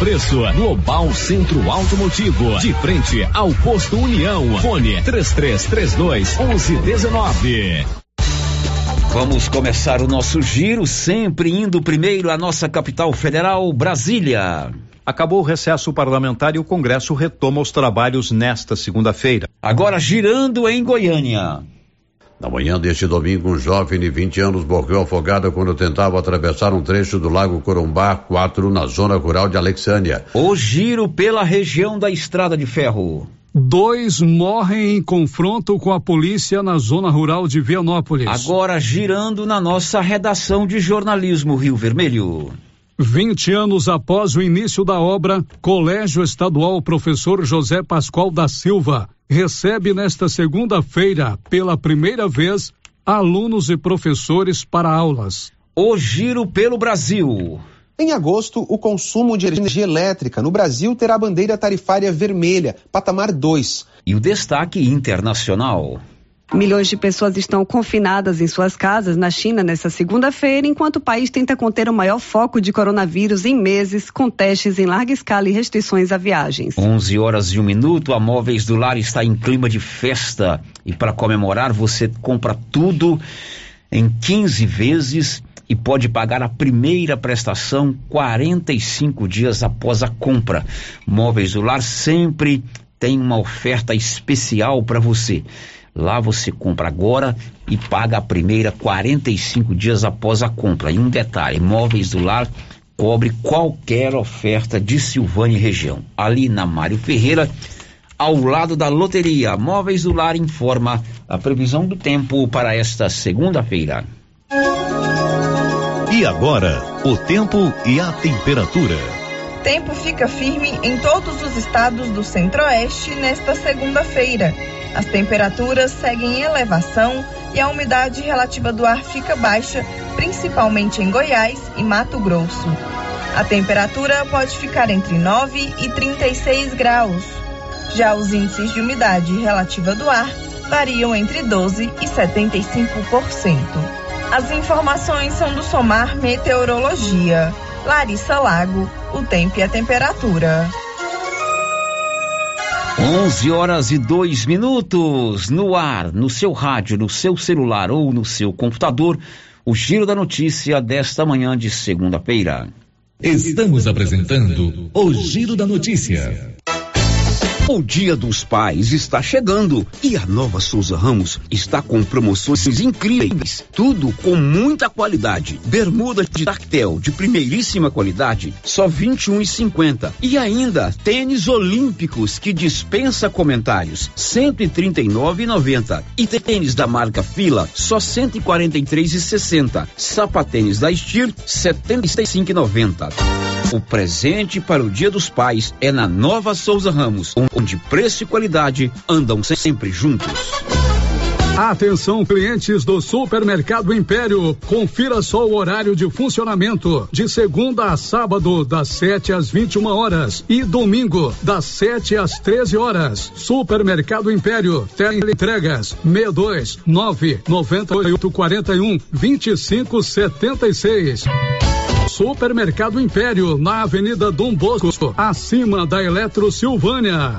preço. Global Centro Automotivo, de frente ao posto União. Fone 3332 1119. Vamos começar o nosso giro, sempre indo primeiro à nossa capital federal, Brasília. Acabou o recesso parlamentar e o Congresso retoma os trabalhos nesta segunda-feira. Agora girando em Goiânia. Na manhã deste domingo, um jovem de 20 anos morreu afogado quando tentava atravessar um trecho do Lago Corumbá 4 na zona rural de Alexânia. O giro pela região da Estrada de Ferro. Dois morrem em confronto com a polícia na zona rural de Vianópolis. Agora girando na nossa redação de jornalismo Rio Vermelho. 20 anos após o início da obra, Colégio Estadual Professor José Pascoal da Silva recebe nesta segunda-feira, pela primeira vez, alunos e professores para aulas. O giro pelo Brasil. Em agosto, o consumo de energia elétrica no Brasil terá bandeira tarifária vermelha, patamar 2. E o destaque internacional. Milhões de pessoas estão confinadas em suas casas na China nesta segunda-feira, enquanto o país tenta conter o maior foco de coronavírus em meses, com testes em larga escala e restrições a viagens. 11 horas e um minuto, a Móveis do Lar está em clima de festa. E para comemorar, você compra tudo em 15 vezes e pode pagar a primeira prestação 45 dias após a compra. Móveis do Lar sempre tem uma oferta especial para você. Lá você compra agora e paga a primeira 45 dias após a compra. E um detalhe: Móveis do Lar cobre qualquer oferta de Silvânia e região. Ali na Mário Ferreira, ao lado da loteria, Móveis do Lar informa a previsão do tempo para esta segunda-feira. E agora, o tempo e a temperatura. Tempo fica firme em todos os estados do Centro-Oeste nesta segunda-feira. As temperaturas seguem em elevação e a umidade relativa do ar fica baixa, principalmente em Goiás e Mato Grosso. A temperatura pode ficar entre 9 e 36 graus. Já os índices de umidade relativa do ar variam entre 12 e 75%. As informações são do Somar Meteorologia. Larissa Lago, o tempo e a temperatura. 11 horas e 2 minutos no ar, no seu rádio, no seu celular ou no seu computador. O giro da notícia desta manhã de segunda-feira. Estamos apresentando o Giro da Notícia. O Dia dos Pais está chegando e a Nova Souza Ramos está com promoções incríveis, tudo com muita qualidade. Bermuda de tactel de primeiríssima qualidade, só 21,50 e ainda tênis olímpicos que dispensa comentários, 139,90 e tênis da marca Fila, só 143,60. Sapatênis da Estir, 75,90. O presente para o Dia dos Pais é na Nova Souza Ramos, onde preço e qualidade andam sempre juntos. Atenção, clientes do Supermercado Império. Confira só o horário de funcionamento. De segunda a sábado, das 7 às 21 horas. E domingo, das 7 às 13 horas. Supermercado Império. Entregas 62 9 98 41 25 76. Supermercado Império, na Avenida Dom Bosco, acima da Eletro Silvânia.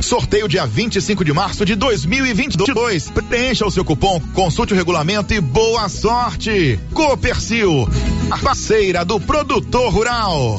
Sorteio dia 25 de março de 2022. Preencha o seu cupom, consulte o regulamento e boa sorte. Copercil, a parceira do produtor rural.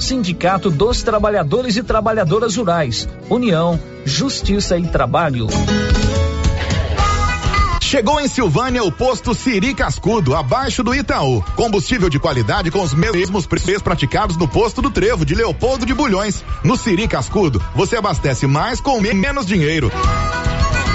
Sindicato dos Trabalhadores e Trabalhadoras Rurais. União, Justiça e Trabalho. Chegou em Silvânia o posto Siri Cascudo, abaixo do Itaú. Combustível de qualidade com os mesmos preços praticados no posto do Trevo de Leopoldo de Bulhões. No Siri Cascudo, você abastece mais com menos dinheiro.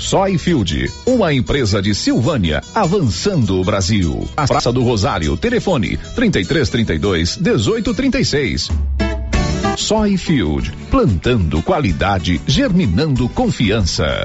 Soyfield, uma empresa de Silvânia, avançando o Brasil. A Praça do Rosário, telefone 3332 1836. Soyfield, plantando qualidade, germinando confiança.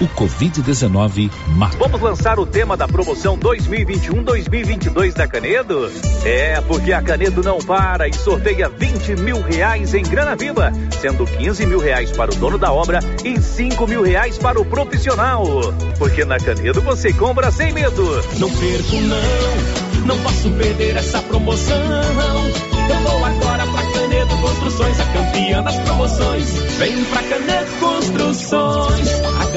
O Covid-19 mata. Vamos lançar o tema da promoção 2021-2022 da Canedo? É, porque a Canedo não para e sorteia 20 mil reais em grana viva, sendo 15 mil reais para o dono da obra e 5 mil reais para o profissional. Porque na Canedo você compra sem medo. Não perco não, não posso perder essa promoção. Eu vou agora pra Canedo Construções, a campeã das promoções. Vem pra Canedo Construções,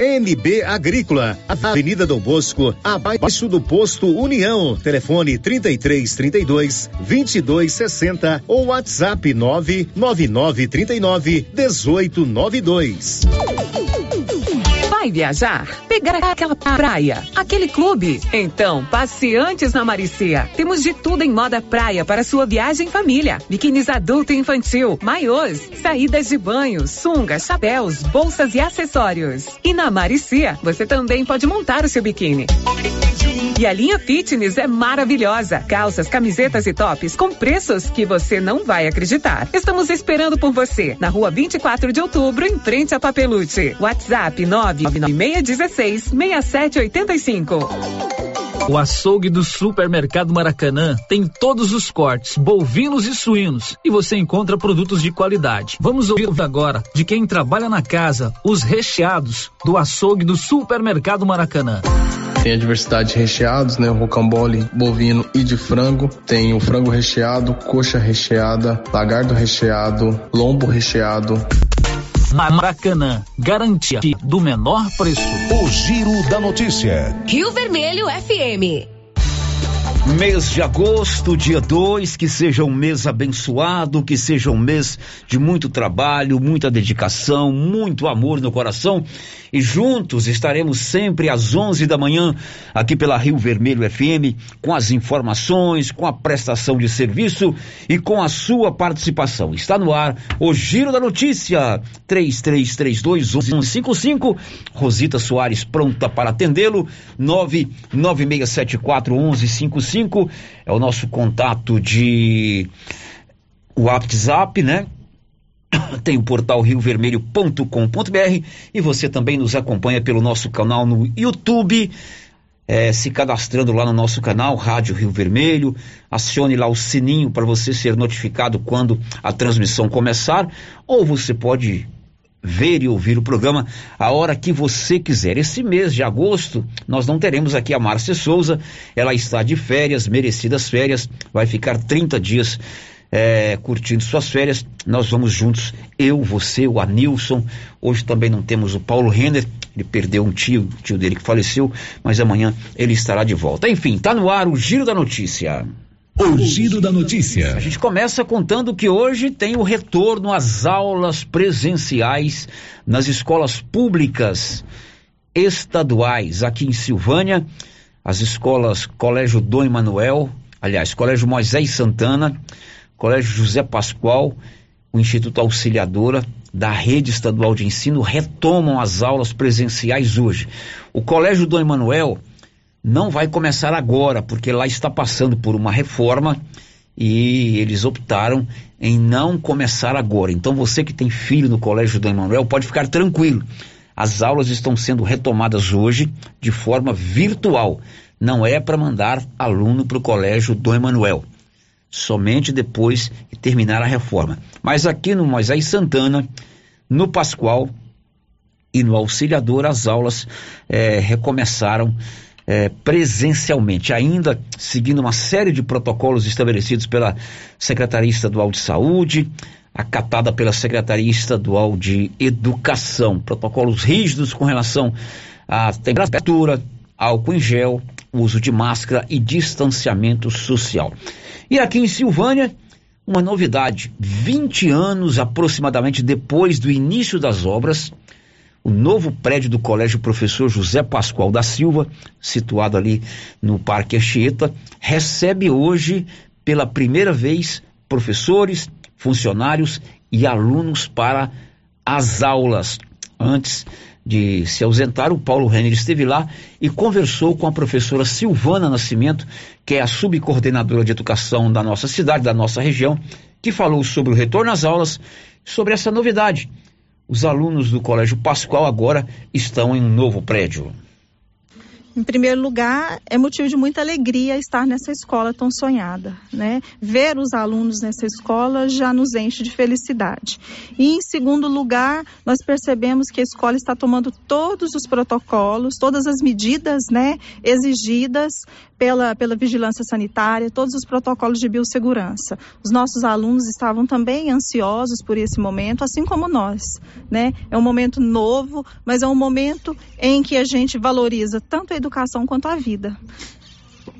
NB Agrícola, Avenida Dom Bosco, abaixo do posto União. Telefone 33 32 22 60 ou WhatsApp 999 39 18 92 vai viajar? Pegar aquela praia, aquele clube? Então, passe antes na Maricia. Temos de tudo em moda praia para sua viagem família. Biquínis adulto e infantil, maiôs, saídas de banho, sungas, chapéus, bolsas e acessórios. E na Maricia, você também pode montar o seu biquíni. E a linha fitness é maravilhosa. Calças, camisetas e tops com preços que você não vai acreditar. Estamos esperando por você na rua 24 de outubro, em frente a Papelute. WhatsApp 99616 6785. O açougue do Supermercado Maracanã tem todos os cortes, bovinos e suínos, e você encontra produtos de qualidade. Vamos ouvir agora de quem trabalha na casa os recheados do açougue do Supermercado Maracanã. Tem a diversidade de recheados, né? Rocambole bovino e de frango. Tem o frango recheado, coxa recheada, lagardo recheado, lombo recheado. Maracanã, garantia do menor preço. O Giro da Notícia. Rio Vermelho FM. Mês de agosto, dia 2, que seja um mês abençoado, que seja um mês de muito trabalho, muita dedicação, muito amor no coração. E juntos estaremos sempre às 11 da manhã aqui pela Rio Vermelho FM com as informações, com a prestação de serviço e com a sua participação. Está no ar o Giro da Notícia 3332 1155. Rosita Soares pronta para atendê-lo. 99674 1155 é o nosso contato de WhatsApp, né? Tem o portal riovermelho.com.br e você também nos acompanha pelo nosso canal no YouTube. É, se cadastrando lá no nosso canal, Rádio Rio Vermelho. Acione lá o sininho para você ser notificado quando a transmissão começar. Ou você pode ver e ouvir o programa a hora que você quiser. Esse mês de agosto, nós não teremos aqui a Márcia Souza, ela está de férias, merecidas férias, vai ficar 30 dias é, curtindo suas férias. Nós vamos juntos, eu, você, o Anilson. Hoje também não temos o Paulo Renner, ele perdeu um tio, tio dele que faleceu, mas amanhã ele estará de volta. Enfim, tá no ar o Giro da Notícia. O Giro da Notícia. A gente começa contando que hoje tem o retorno às aulas presenciais nas escolas públicas estaduais aqui em Silvânia, as escolas Colégio Dom Emanuel, aliás, Colégio Moisés Santana, Colégio José Pascoal, o Instituto Auxiliadora da Rede Estadual de Ensino retomam as aulas presenciais hoje. O Colégio Dom Emanuel não vai começar agora, porque lá está passando por uma reforma e eles optaram em não começar agora. Então você que tem filho no Colégio do Emanuel pode ficar tranquilo. As aulas estão sendo retomadas hoje de forma virtual. Não é para mandar aluno para o Colégio do Emanuel. Somente depois que terminar a reforma. Mas aqui no Moisés Santana, no Pascoal e no Auxiliador, as aulas eh, recomeçaram é, presencialmente, ainda seguindo uma série de protocolos estabelecidos pela Secretaria Estadual de Saúde, acatada pela Secretaria Estadual de Educação. Protocolos rígidos com relação à temperatura, álcool em gel, uso de máscara e distanciamento social. E aqui em Silvânia, uma novidade: 20 anos aproximadamente depois do início das obras o novo prédio do Colégio Professor José Pascoal da Silva, situado ali no Parque Anchieta, recebe hoje, pela primeira vez, professores, funcionários e alunos para as aulas. Antes de se ausentar, o Paulo Renner esteve lá e conversou com a professora Silvana Nascimento, que é a subcoordenadora de educação da nossa cidade, da nossa região, que falou sobre o retorno às aulas, sobre essa novidade os alunos do Colégio Pascoal agora estão em um novo prédio. Em primeiro lugar, é motivo de muita alegria estar nessa escola tão sonhada, né? Ver os alunos nessa escola já nos enche de felicidade. E em segundo lugar, nós percebemos que a escola está tomando todos os protocolos, todas as medidas, né, exigidas pela, pela vigilância sanitária, todos os protocolos de biossegurança. Os nossos alunos estavam também ansiosos por esse momento, assim como nós, né? É um momento novo, mas é um momento em que a gente valoriza tanto a educação quanto a vida.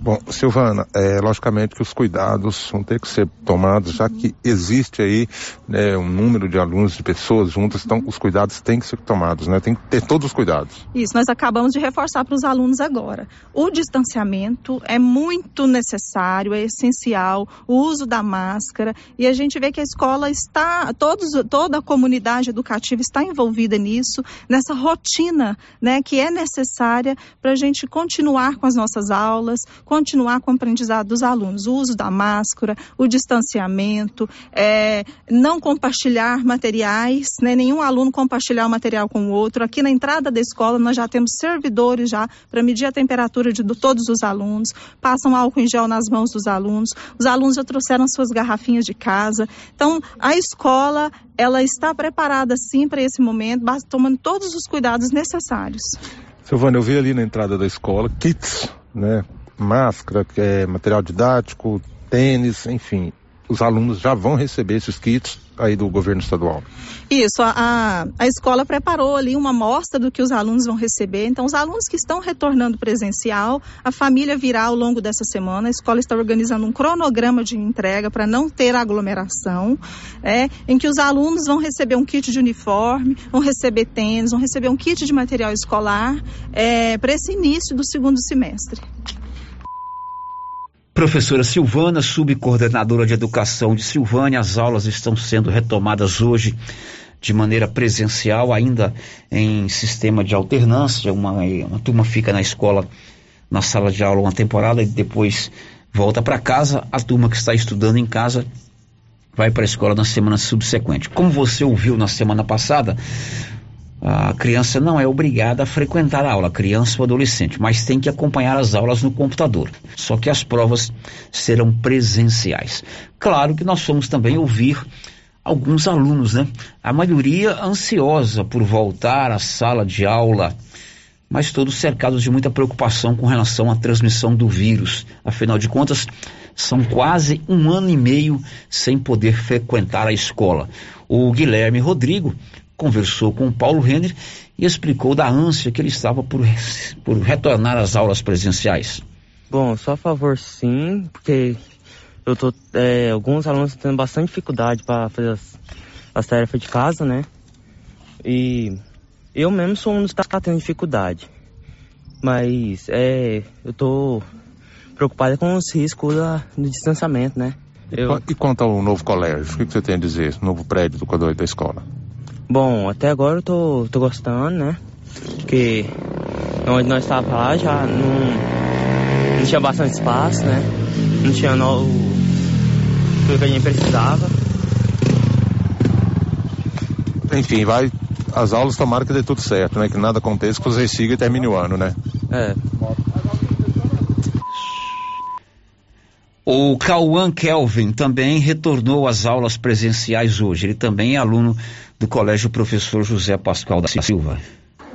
Bom, Silvana, é, logicamente que os cuidados vão ter que ser tomados, já que existe aí né, um número de alunos, de pessoas juntas, então os cuidados têm que ser tomados, né? Tem que ter todos os cuidados. Isso, nós acabamos de reforçar para os alunos agora. O distanciamento é muito necessário, é essencial, o uso da máscara, e a gente vê que a escola está, todos, toda a comunidade educativa está envolvida nisso, nessa rotina né, que é necessária para a gente continuar com as nossas aulas, continuar com o aprendizado dos alunos, o uso da máscara, o distanciamento, é, não compartilhar materiais, né, nenhum aluno compartilhar o material com o outro. Aqui na entrada da escola nós já temos servidores já para medir a temperatura de, de todos os alunos, passam álcool em gel nas mãos dos alunos, os alunos já trouxeram suas garrafinhas de casa. Então, a escola, ela está preparada sim para esse momento, tomando todos os cuidados necessários. Silvana, eu vi ali na entrada da escola kits, né, máscara, é, material didático, tênis, enfim. Os alunos já vão receber esses kits aí do governo estadual. Isso, a, a escola preparou ali uma amostra do que os alunos vão receber. Então, os alunos que estão retornando presencial, a família virá ao longo dessa semana. A escola está organizando um cronograma de entrega para não ter aglomeração, é, em que os alunos vão receber um kit de uniforme, vão receber tênis, vão receber um kit de material escolar é, para esse início do segundo semestre. Professora Silvana, subcoordenadora de educação de Silvânia, as aulas estão sendo retomadas hoje de maneira presencial, ainda em sistema de alternância. Uma, uma turma fica na escola, na sala de aula, uma temporada e depois volta para casa. A turma que está estudando em casa vai para a escola na semana subsequente. Como você ouviu na semana passada, a criança não é obrigada a frequentar a aula, criança ou adolescente, mas tem que acompanhar as aulas no computador. Só que as provas serão presenciais. Claro que nós fomos também ouvir alguns alunos, né? A maioria ansiosa por voltar à sala de aula, mas todos cercados de muita preocupação com relação à transmissão do vírus. Afinal de contas, são quase um ano e meio sem poder frequentar a escola. O Guilherme Rodrigo conversou com o Paulo Renner e explicou da ânsia que ele estava por, por retornar às aulas presenciais. Bom, só a favor sim, porque eu tô, é, alguns alunos estão tendo bastante dificuldade para fazer as, as, tarefas de casa, né? E eu mesmo sou um dos que está tendo dificuldade. Mas é, eu tô preocupado com os riscos da, do distanciamento, né? Eu... E quanto ao novo colégio, o que você tem a dizer, novo prédio do da escola? Bom, até agora eu tô, tô gostando, né? Porque onde nós estávamos lá já não, não tinha bastante espaço, né? Não tinha no, tudo que a gente precisava. Enfim, vai. As aulas tomaram que dê tudo certo, né? Que nada aconteça, que vocês sigam e termine o ano, né? É. O Cauã Kelvin também retornou às aulas presenciais hoje. Ele também é aluno do Colégio Professor José Pascoal da Silva.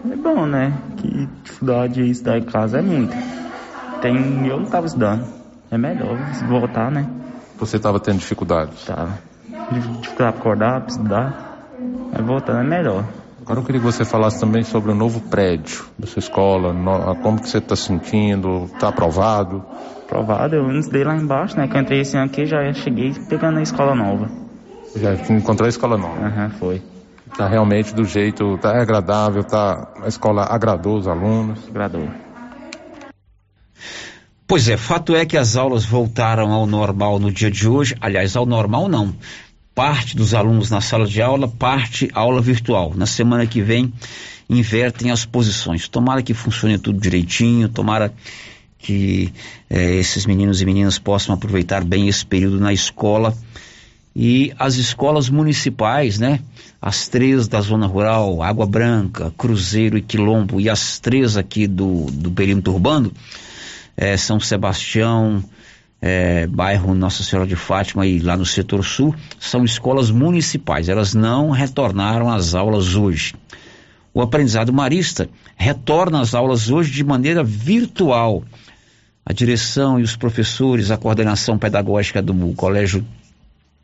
É bom, né? Que dificuldade de estudar em casa é muita. Tem, eu não estava estudando. É melhor voltar, né? Você estava tendo dificuldades? Tava. Dificuldade para acordar, para estudar. Mas voltando é melhor. Agora eu queria que você falasse também sobre o novo prédio da sua escola, como que você está sentindo, está aprovado? Aprovado, eu estudei lá embaixo, né, que eu entrei esse ano aqui, já cheguei pegando a escola nova. Já encontrou a escola nova? Aham, uhum, foi. Tá realmente do jeito, tá agradável, tá, a escola agradou os alunos? Agradou. Pois é, fato é que as aulas voltaram ao normal no dia de hoje, aliás, ao normal não, parte dos alunos na sala de aula, parte aula virtual. Na semana que vem invertem as posições. Tomara que funcione tudo direitinho, tomara que eh, esses meninos e meninas possam aproveitar bem esse período na escola. E as escolas municipais, né? As três da zona rural, Água Branca, Cruzeiro e Quilombo, e as três aqui do, do perímetro urbano, eh, São Sebastião, é, bairro Nossa Senhora de Fátima e lá no setor sul, são escolas municipais. Elas não retornaram às aulas hoje. O aprendizado marista retorna às aulas hoje de maneira virtual. A direção e os professores, a coordenação pedagógica do Colégio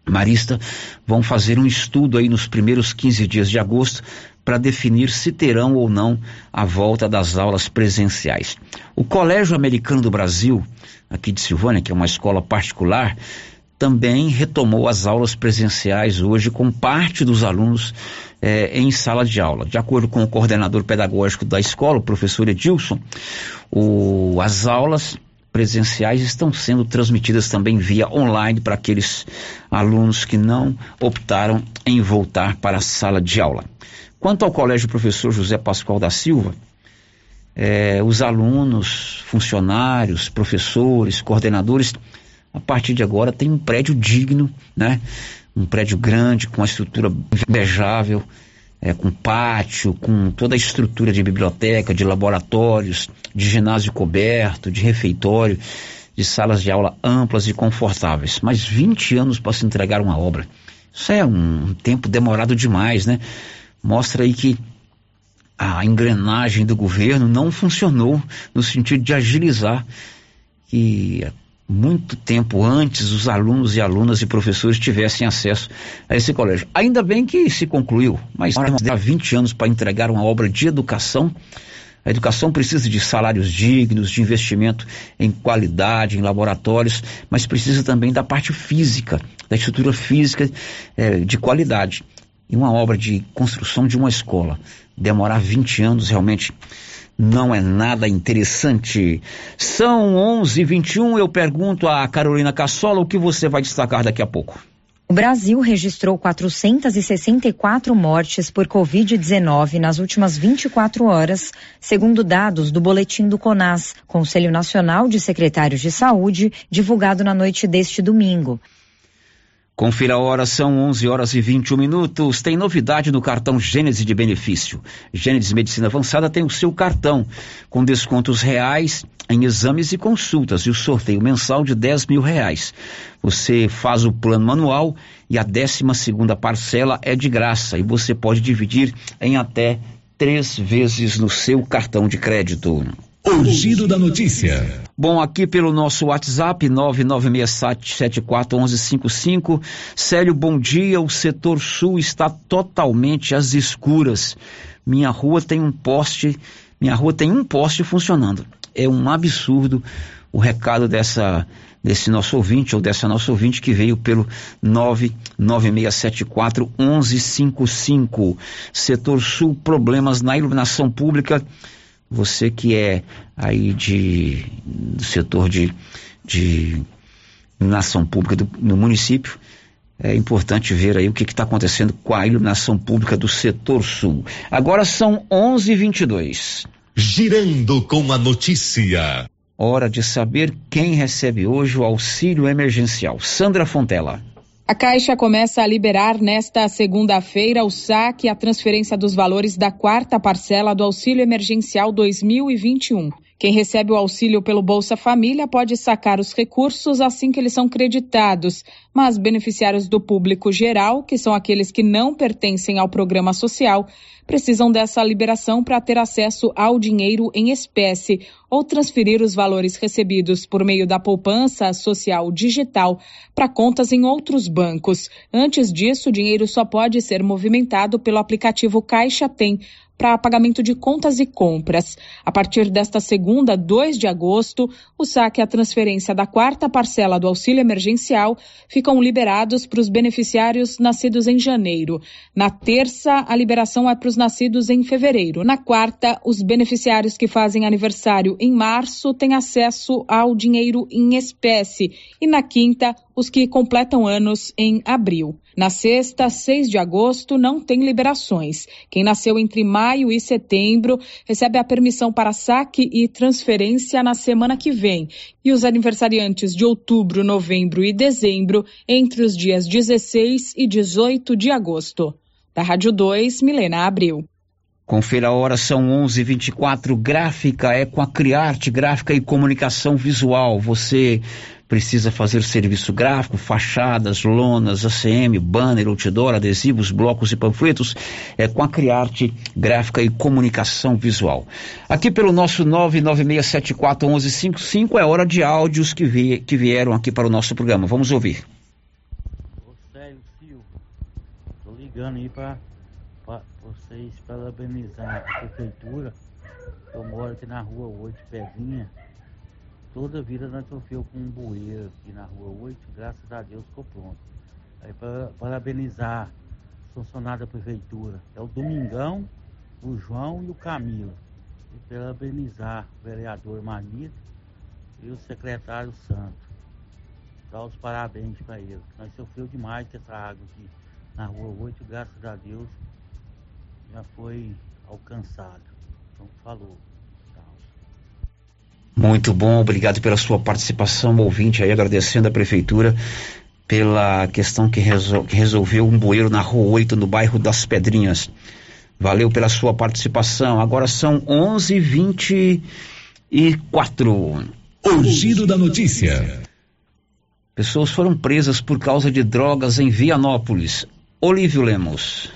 Marista vão fazer um estudo aí nos primeiros 15 dias de agosto para definir se terão ou não a volta das aulas presenciais. O Colégio Americano do Brasil, aqui de Silvânia, que é uma escola particular, também retomou as aulas presenciais hoje com parte dos alunos eh, em sala de aula. De acordo com o coordenador pedagógico da escola, o professor Edilson, o, as aulas presenciais estão sendo transmitidas também via online para aqueles alunos que não optaram em voltar para a sala de aula. Quanto ao Colégio Professor José Pascoal da Silva, eh, os alunos, funcionários, professores, coordenadores, a partir de agora tem um prédio digno, né? Um prédio grande, com uma estrutura invejável, é, com pátio, com toda a estrutura de biblioteca, de laboratórios, de ginásio coberto, de refeitório, de salas de aula amplas e confortáveis. Mas 20 anos para se entregar uma obra. Isso é um tempo demorado demais, né? Mostra aí que a engrenagem do governo não funcionou no sentido de agilizar que muito tempo antes os alunos e alunas e professores tivessem acesso a esse colégio. Ainda bem que se concluiu, mas há 20 anos para entregar uma obra de educação. A educação precisa de salários dignos, de investimento em qualidade, em laboratórios, mas precisa também da parte física, da estrutura física eh, de qualidade. E uma obra de construção de uma escola demorar 20 anos realmente não é nada interessante. São 11:21. Eu pergunto a Carolina Cassola o que você vai destacar daqui a pouco. O Brasil registrou 464 mortes por Covid-19 nas últimas 24 horas, segundo dados do boletim do CONAS, Conselho Nacional de Secretários de Saúde, divulgado na noite deste domingo. Confira a hora, são 11 horas e 21 minutos. Tem novidade no cartão Gênese de benefício. Gênesis Medicina Avançada tem o seu cartão, com descontos reais em exames e consultas e o sorteio mensal de 10 mil reais. Você faz o plano manual e a 12 segunda parcela é de graça e você pode dividir em até três vezes no seu cartão de crédito. O giro da notícia. Bom, aqui pelo nosso WhatsApp, 996741155. Célio, bom dia. O setor sul está totalmente às escuras. Minha rua tem um poste, minha rua tem um poste funcionando. É um absurdo o recado dessa desse nosso ouvinte ou dessa nossa ouvinte que veio pelo 99674 1155. Setor Sul, problemas na iluminação pública você que é aí de, do setor de, de iluminação pública do, no município, é importante ver aí o que está acontecendo com a iluminação pública do setor sul. Agora são 11:22. Girando com a notícia. Hora de saber quem recebe hoje o auxílio emergencial. Sandra Fontela. A Caixa começa a liberar nesta segunda-feira o saque e a transferência dos valores da quarta parcela do Auxílio Emergencial 2021. Quem recebe o auxílio pelo Bolsa Família pode sacar os recursos assim que eles são creditados, mas beneficiários do público geral, que são aqueles que não pertencem ao programa social, precisam dessa liberação para ter acesso ao dinheiro em espécie ou transferir os valores recebidos por meio da poupança social digital para contas em outros bancos. Antes disso, o dinheiro só pode ser movimentado pelo aplicativo Caixa Tem para pagamento de contas e compras. A partir desta segunda, 2 de agosto, o saque e a transferência da quarta parcela do auxílio emergencial ficam liberados para os beneficiários nascidos em janeiro. Na terça, a liberação é para os nascidos em fevereiro. Na quarta, os beneficiários que fazem aniversário em março têm acesso ao dinheiro em espécie. E na quinta, os que completam anos em abril. Na sexta, 6 de agosto, não tem liberações. Quem nasceu entre maio e setembro recebe a permissão para saque e transferência na semana que vem. E os aniversariantes de outubro, novembro e dezembro entre os dias 16 e 18 de agosto. Da Rádio 2, Milena Abril. Confira a hora, são 11:24. Gráfica é com a Criarte, gráfica e comunicação visual. Você precisa fazer serviço gráfico, fachadas, lonas, ACM, banner, outdoor, adesivos, blocos e panfletos, é com a Criarte Gráfica e Comunicação Visual. Aqui pelo nosso 996741155 é hora de áudios que, vi, que vieram aqui para o nosso programa. Vamos ouvir. ligando aí para vocês parabenizar a prefeitura. Eu moro aqui na rua 8, Pedrinha. Toda vida nós sofreu com um bueiro aqui na rua 8, graças a Deus ficou pronto. Aí para parabenizar os funcionários da prefeitura. É o Domingão, o João e o Camilo. E parabenizar o vereador Manito e o secretário Santo. Dar os parabéns para eles. Nós sofreu demais com essa água aqui na rua 8, graças a Deus já foi alcançado. Então falou. Muito bom, obrigado pela sua participação, ouvinte aí, agradecendo a prefeitura pela questão que, resol que resolveu um bueiro na rua 8, no bairro das Pedrinhas. Valeu pela sua participação. Agora são 11:24. O giro da notícia. Pessoas foram presas por causa de drogas em Vianópolis. Olívio Lemos.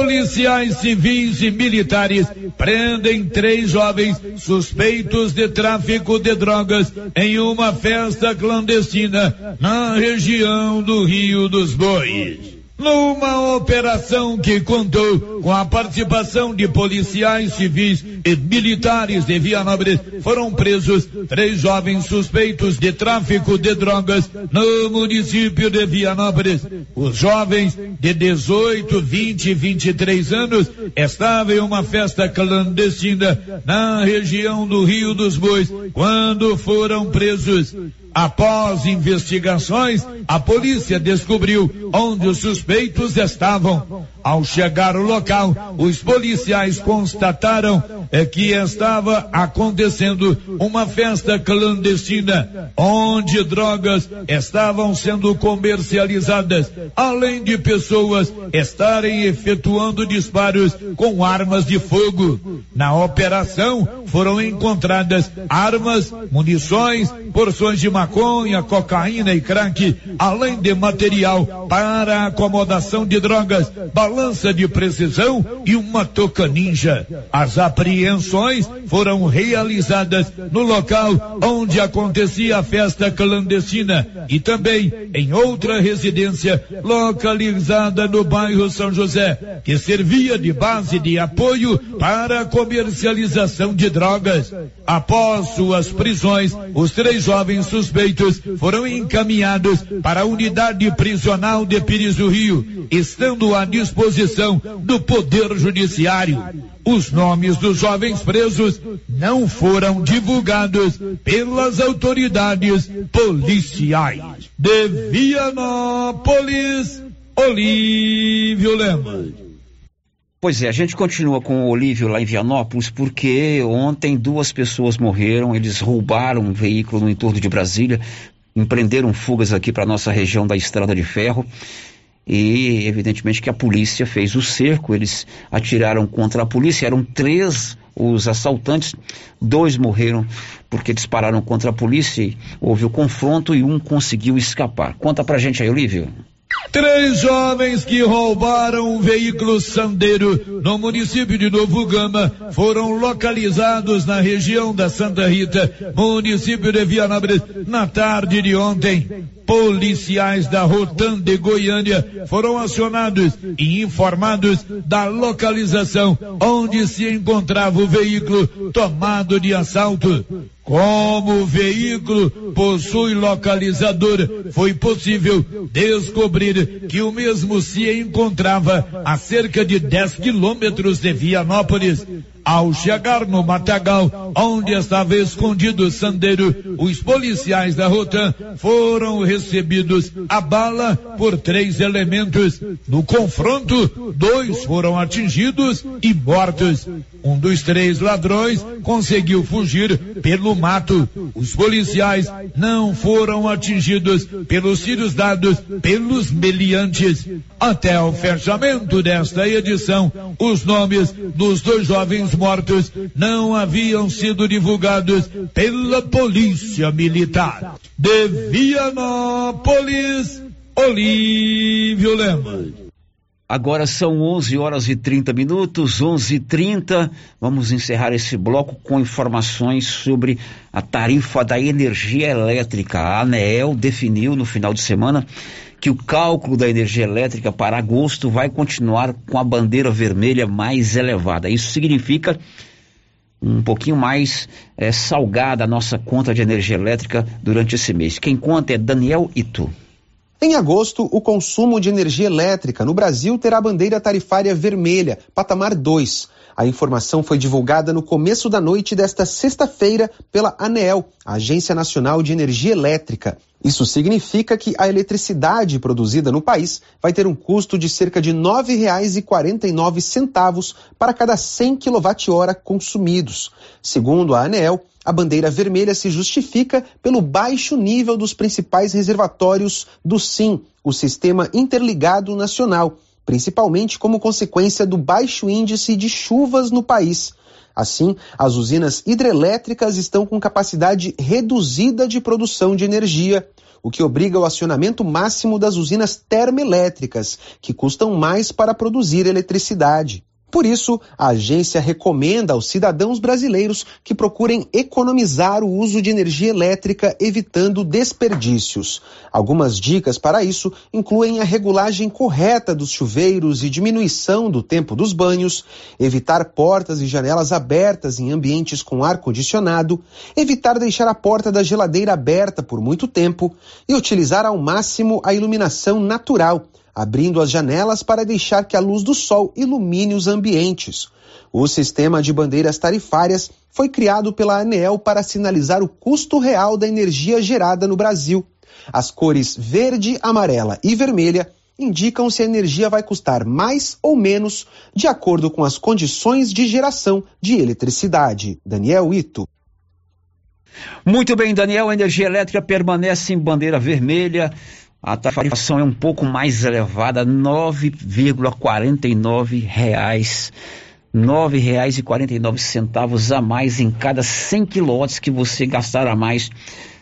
Policiais civis e militares prendem três jovens suspeitos de tráfico de drogas em uma festa clandestina na região do Rio dos Bois. Numa operação que contou com a participação de policiais civis e militares de Vianópolis, foram presos três jovens suspeitos de tráfico de drogas no município de Vianópolis. Os jovens de 18, 20 e 23 anos estavam em uma festa clandestina na região do Rio dos Bois quando foram presos. Após investigações, a polícia descobriu onde os suspeitos estavam. Ao chegar ao local, os policiais constataram é, que estava acontecendo uma festa clandestina, onde drogas estavam sendo comercializadas, além de pessoas estarem efetuando disparos com armas de fogo. Na operação foram encontradas armas, munições, porções de maconha, cocaína e crack, além de material para acomodação de drogas, balança de precisão e uma toca ninja. As apreensões foram realizadas no local onde acontecia a festa clandestina e também em outra residência localizada no bairro São José, que servia de base de apoio para a comercialização de drogas. Após suas prisões, os três jovens suspeitos foram encaminhados para a unidade prisional de Pires do Rio, estando à disposição do Poder Judiciário. Os nomes dos jovens presos não foram divulgados pelas autoridades policiais. De Vianópolis, Olívio Lemos. Pois é, a gente continua com o Olívio lá em Vianópolis, porque ontem duas pessoas morreram, eles roubaram um veículo no entorno de Brasília, empreenderam fugas aqui para nossa região da Estrada de Ferro. E evidentemente que a polícia fez o cerco, eles atiraram contra a polícia, eram três os assaltantes, dois morreram porque dispararam contra a polícia, houve o confronto e um conseguiu escapar. Conta pra gente aí, Olívio. Três jovens que roubaram um veículo sandeiro no município de Novo Gama foram localizados na região da Santa Rita, município de Vianópolis, na tarde de ontem. Policiais da Rotan de Goiânia foram acionados e informados da localização onde se encontrava o veículo tomado de assalto. Como o veículo possui localizador, foi possível descobrir que o mesmo se encontrava a cerca de 10 quilômetros de Vianópolis. Ao chegar no matagal, onde estava escondido o sandeiro, os policiais da Rotan foram recebidos a bala por três elementos. No confronto, dois foram atingidos e mortos. Um dos três ladrões conseguiu fugir pelo mato. Os policiais não foram atingidos pelos tiros dados pelos meliantes. Até o fechamento desta edição, os nomes dos dois jovens mortos não haviam sido divulgados pela Polícia Militar. De Vianópolis, Olívio Lemos. Agora são 11 horas e 30 minutos, 11 e 30. Vamos encerrar esse bloco com informações sobre a tarifa da energia elétrica. A ANEEL definiu no final de semana que o cálculo da energia elétrica para agosto vai continuar com a bandeira vermelha mais elevada. Isso significa um pouquinho mais é, salgada a nossa conta de energia elétrica durante esse mês. Quem conta é Daniel Itu. Em agosto, o consumo de energia elétrica no Brasil terá bandeira tarifária vermelha, patamar 2. A informação foi divulgada no começo da noite desta sexta-feira pela ANEEL, Agência Nacional de Energia Elétrica. Isso significa que a eletricidade produzida no país vai ter um custo de cerca de R$ 9,49 para cada 100 kWh consumidos. Segundo a ANEEL, a bandeira vermelha se justifica pelo baixo nível dos principais reservatórios do SIM, o Sistema Interligado Nacional, principalmente como consequência do baixo índice de chuvas no país. Assim, as usinas hidrelétricas estão com capacidade reduzida de produção de energia, o que obriga o acionamento máximo das usinas termoelétricas, que custam mais para produzir eletricidade. Por isso, a agência recomenda aos cidadãos brasileiros que procurem economizar o uso de energia elétrica, evitando desperdícios. Algumas dicas para isso incluem a regulagem correta dos chuveiros e diminuição do tempo dos banhos, evitar portas e janelas abertas em ambientes com ar-condicionado, evitar deixar a porta da geladeira aberta por muito tempo e utilizar ao máximo a iluminação natural abrindo as janelas para deixar que a luz do sol ilumine os ambientes. O sistema de bandeiras tarifárias foi criado pela ANEEL para sinalizar o custo real da energia gerada no Brasil. As cores verde, amarela e vermelha indicam se a energia vai custar mais ou menos de acordo com as condições de geração de eletricidade. Daniel Ito. Muito bem, Daniel, a energia elétrica permanece em bandeira vermelha a tarifação é um pouco mais elevada, 9,49 reais. R$ 9,49 a mais em cada 100 quilowatts que você gastar a mais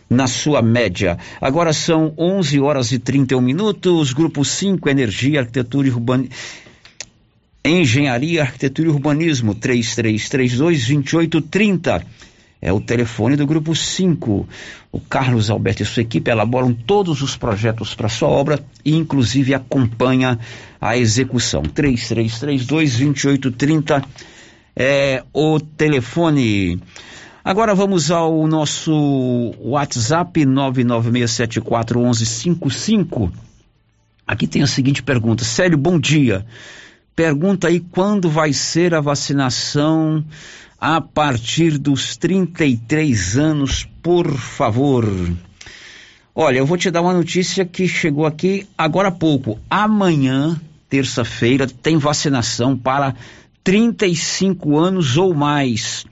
na sua média. Agora são 11 horas e 31 minutos. Grupo 5, Energia, Arquitetura e Urbanismo. Engenharia, Arquitetura e Urbanismo, 3332-2830 é o telefone do grupo 5. O Carlos Alberto e sua equipe elaboram todos os projetos para sua obra e inclusive acompanha a execução. 3332-2830 é o telefone. Agora vamos ao nosso WhatsApp 996741155. Aqui tem a seguinte pergunta: Célio, bom dia. Pergunta aí quando vai ser a vacinação a partir dos 33 anos, por favor. Olha, eu vou te dar uma notícia que chegou aqui agora há pouco. Amanhã, terça-feira, tem vacinação para 35 anos ou mais.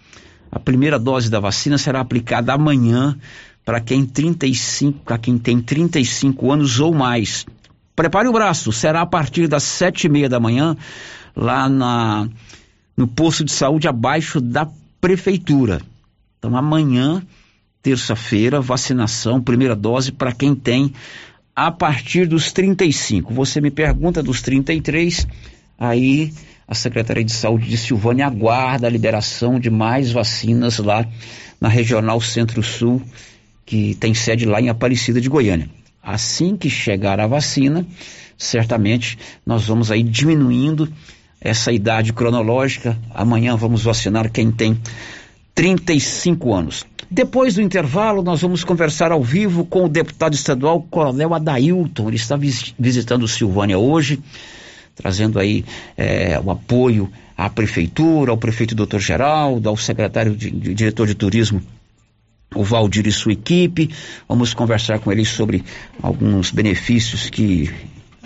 A primeira dose da vacina será aplicada amanhã para quem 35, para quem tem 35 anos ou mais. Prepare o braço, será a partir das sete e meia da manhã lá na no posto de saúde abaixo da prefeitura. Então amanhã, terça-feira, vacinação, primeira dose para quem tem a partir dos 35. Você me pergunta dos 33, aí a Secretaria de Saúde de Silvânia aguarda a liberação de mais vacinas lá na Regional Centro-Sul, que tem sede lá em Aparecida de Goiânia. Assim que chegar a vacina, certamente nós vamos aí diminuindo essa idade cronológica. Amanhã vamos vacinar quem tem 35 anos. Depois do intervalo, nós vamos conversar ao vivo com o deputado estadual Coronel Adailton. Ele está vis visitando Silvânia hoje, trazendo aí é, o apoio à prefeitura, ao prefeito doutor Geraldo, ao secretário de, de diretor de turismo o Valdir e sua equipe. Vamos conversar com ele sobre alguns benefícios que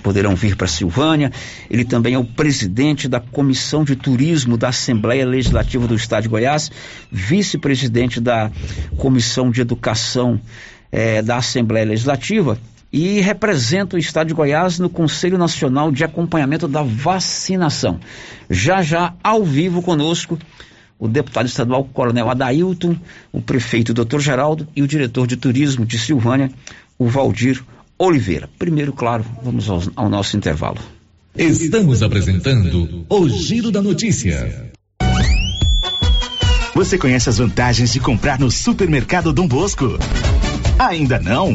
poderão vir para Silvânia. Ele também é o presidente da Comissão de Turismo da Assembleia Legislativa do Estado de Goiás, vice-presidente da Comissão de Educação eh, da Assembleia Legislativa e representa o Estado de Goiás no Conselho Nacional de Acompanhamento da Vacinação. Já já, ao vivo conosco, o deputado estadual Coronel Adailton, o prefeito Dr. Geraldo e o diretor de turismo de Silvânia, o Valdir Oliveira. Primeiro, claro, vamos ao, ao nosso intervalo. Estamos apresentando o Giro da Notícia. Você conhece as vantagens de comprar no Supermercado Dom Bosco? Ainda não?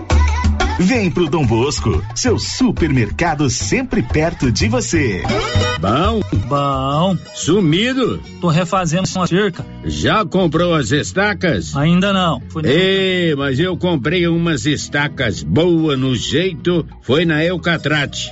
Vem pro Dom Bosco, seu supermercado sempre perto de você. Bom, bom. Sumido? Tô refazendo uma cerca. Já comprou as estacas? Ainda não. Ei, mas eu comprei umas estacas boas no jeito, foi na Eucatrate.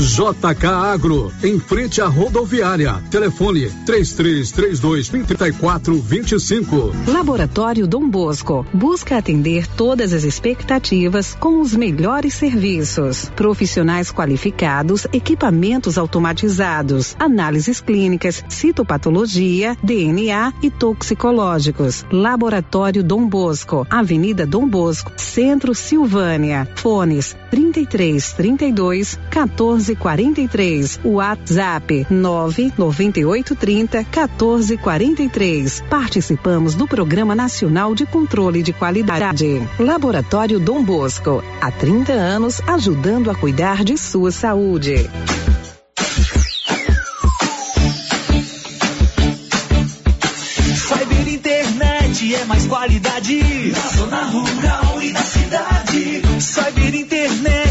JK Agro, em frente à rodoviária. Telefone 3332 3425. Laboratório Dom Bosco busca atender todas as expectativas com os melhores serviços. Profissionais qualificados, equipamentos automatizados, análises clínicas, citopatologia, DNA e toxicológicos. Laboratório Dom Bosco, Avenida Dom Bosco, Centro Silvânia. Fones 33 32 14 43. WhatsApp 99830 1443. Participamos do Programa Nacional de Controle de Qualidade. Laboratório Dom Bosco. Há 30 anos ajudando a cuidar de sua saúde. Cyber Internet é mais qualidade na zona rural e na cidade. Cyber Internet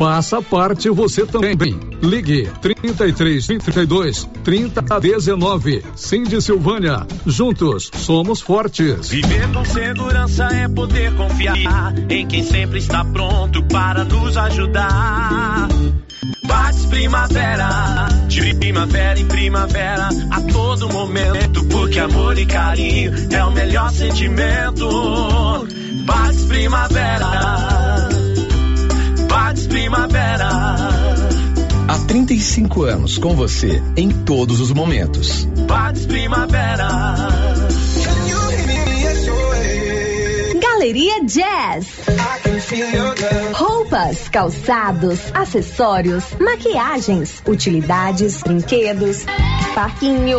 Faça parte você também. Ligue 33 32 30 19. Cindy Silvânia. Juntos somos fortes. Viver com segurança é poder confiar em quem sempre está pronto para nos ajudar. Paz Primavera, de primavera em primavera, a todo momento, porque amor e carinho é o melhor sentimento. Paz Primavera, Primavera. Há 35 anos com você em todos os momentos. Paz Primavera. Galeria Jazz. Roupas, calçados, acessórios, maquiagens, utilidades, brinquedos, parquinho.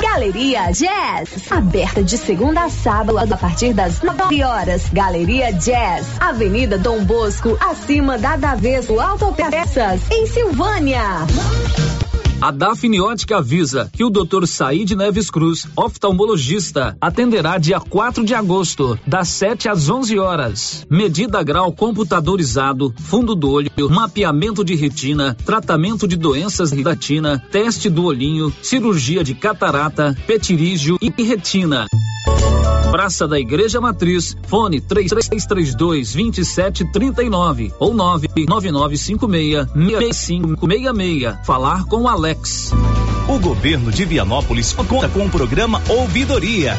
Galeria Jazz, aberta de segunda a sábado a partir das 9 horas. Galeria Jazz, Avenida Dom Bosco, acima da Daveso Autopeças, em Silvânia. A Dafniótica avisa que o Dr. Said Neves Cruz, oftalmologista, atenderá dia 4 de agosto, das 7 às 11 horas. Medida grau computadorizado, fundo do olho, mapeamento de retina, tratamento de doenças retina, teste do olhinho, cirurgia de catarata, petirígio e retina. Praça da Igreja Matriz, fone 3332 2739 ou 99956 6566. Falar com Alex. O governo de Vianópolis conta com o programa Ouvidoria.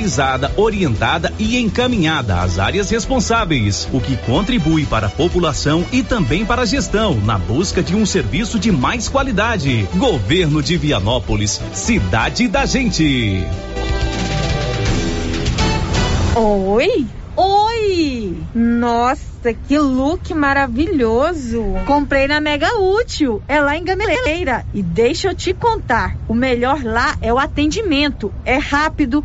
analisada, orientada e encaminhada às áreas responsáveis, o que contribui para a população e também para a gestão na busca de um serviço de mais qualidade. Governo de Vianópolis, cidade da gente. Oi? Oi! Nossa, que look maravilhoso! Comprei na Mega Útil, é lá em Gameleira. E deixa eu te contar, o melhor lá é o atendimento. É rápido,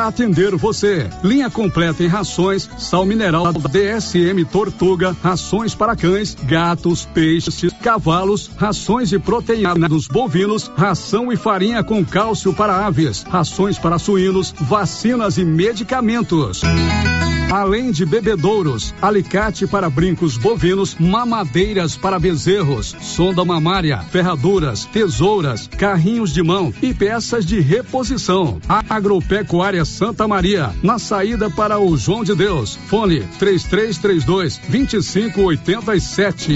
atender você. Linha completa em rações, sal mineral DSM Tortuga, rações para cães, gatos, peixes, cavalos, rações de proteína dos bovinos, ração e farinha com cálcio para aves, rações para suínos, vacinas e medicamentos. Além de bebedouros, alicate para brincos bovinos, mamadeiras para bezerros, sonda mamária, ferraduras, tesouras, carrinhos de mão e peças de reposição. Agropecuária Santa Maria, na saída para o João de Deus. Fone 3332 2587.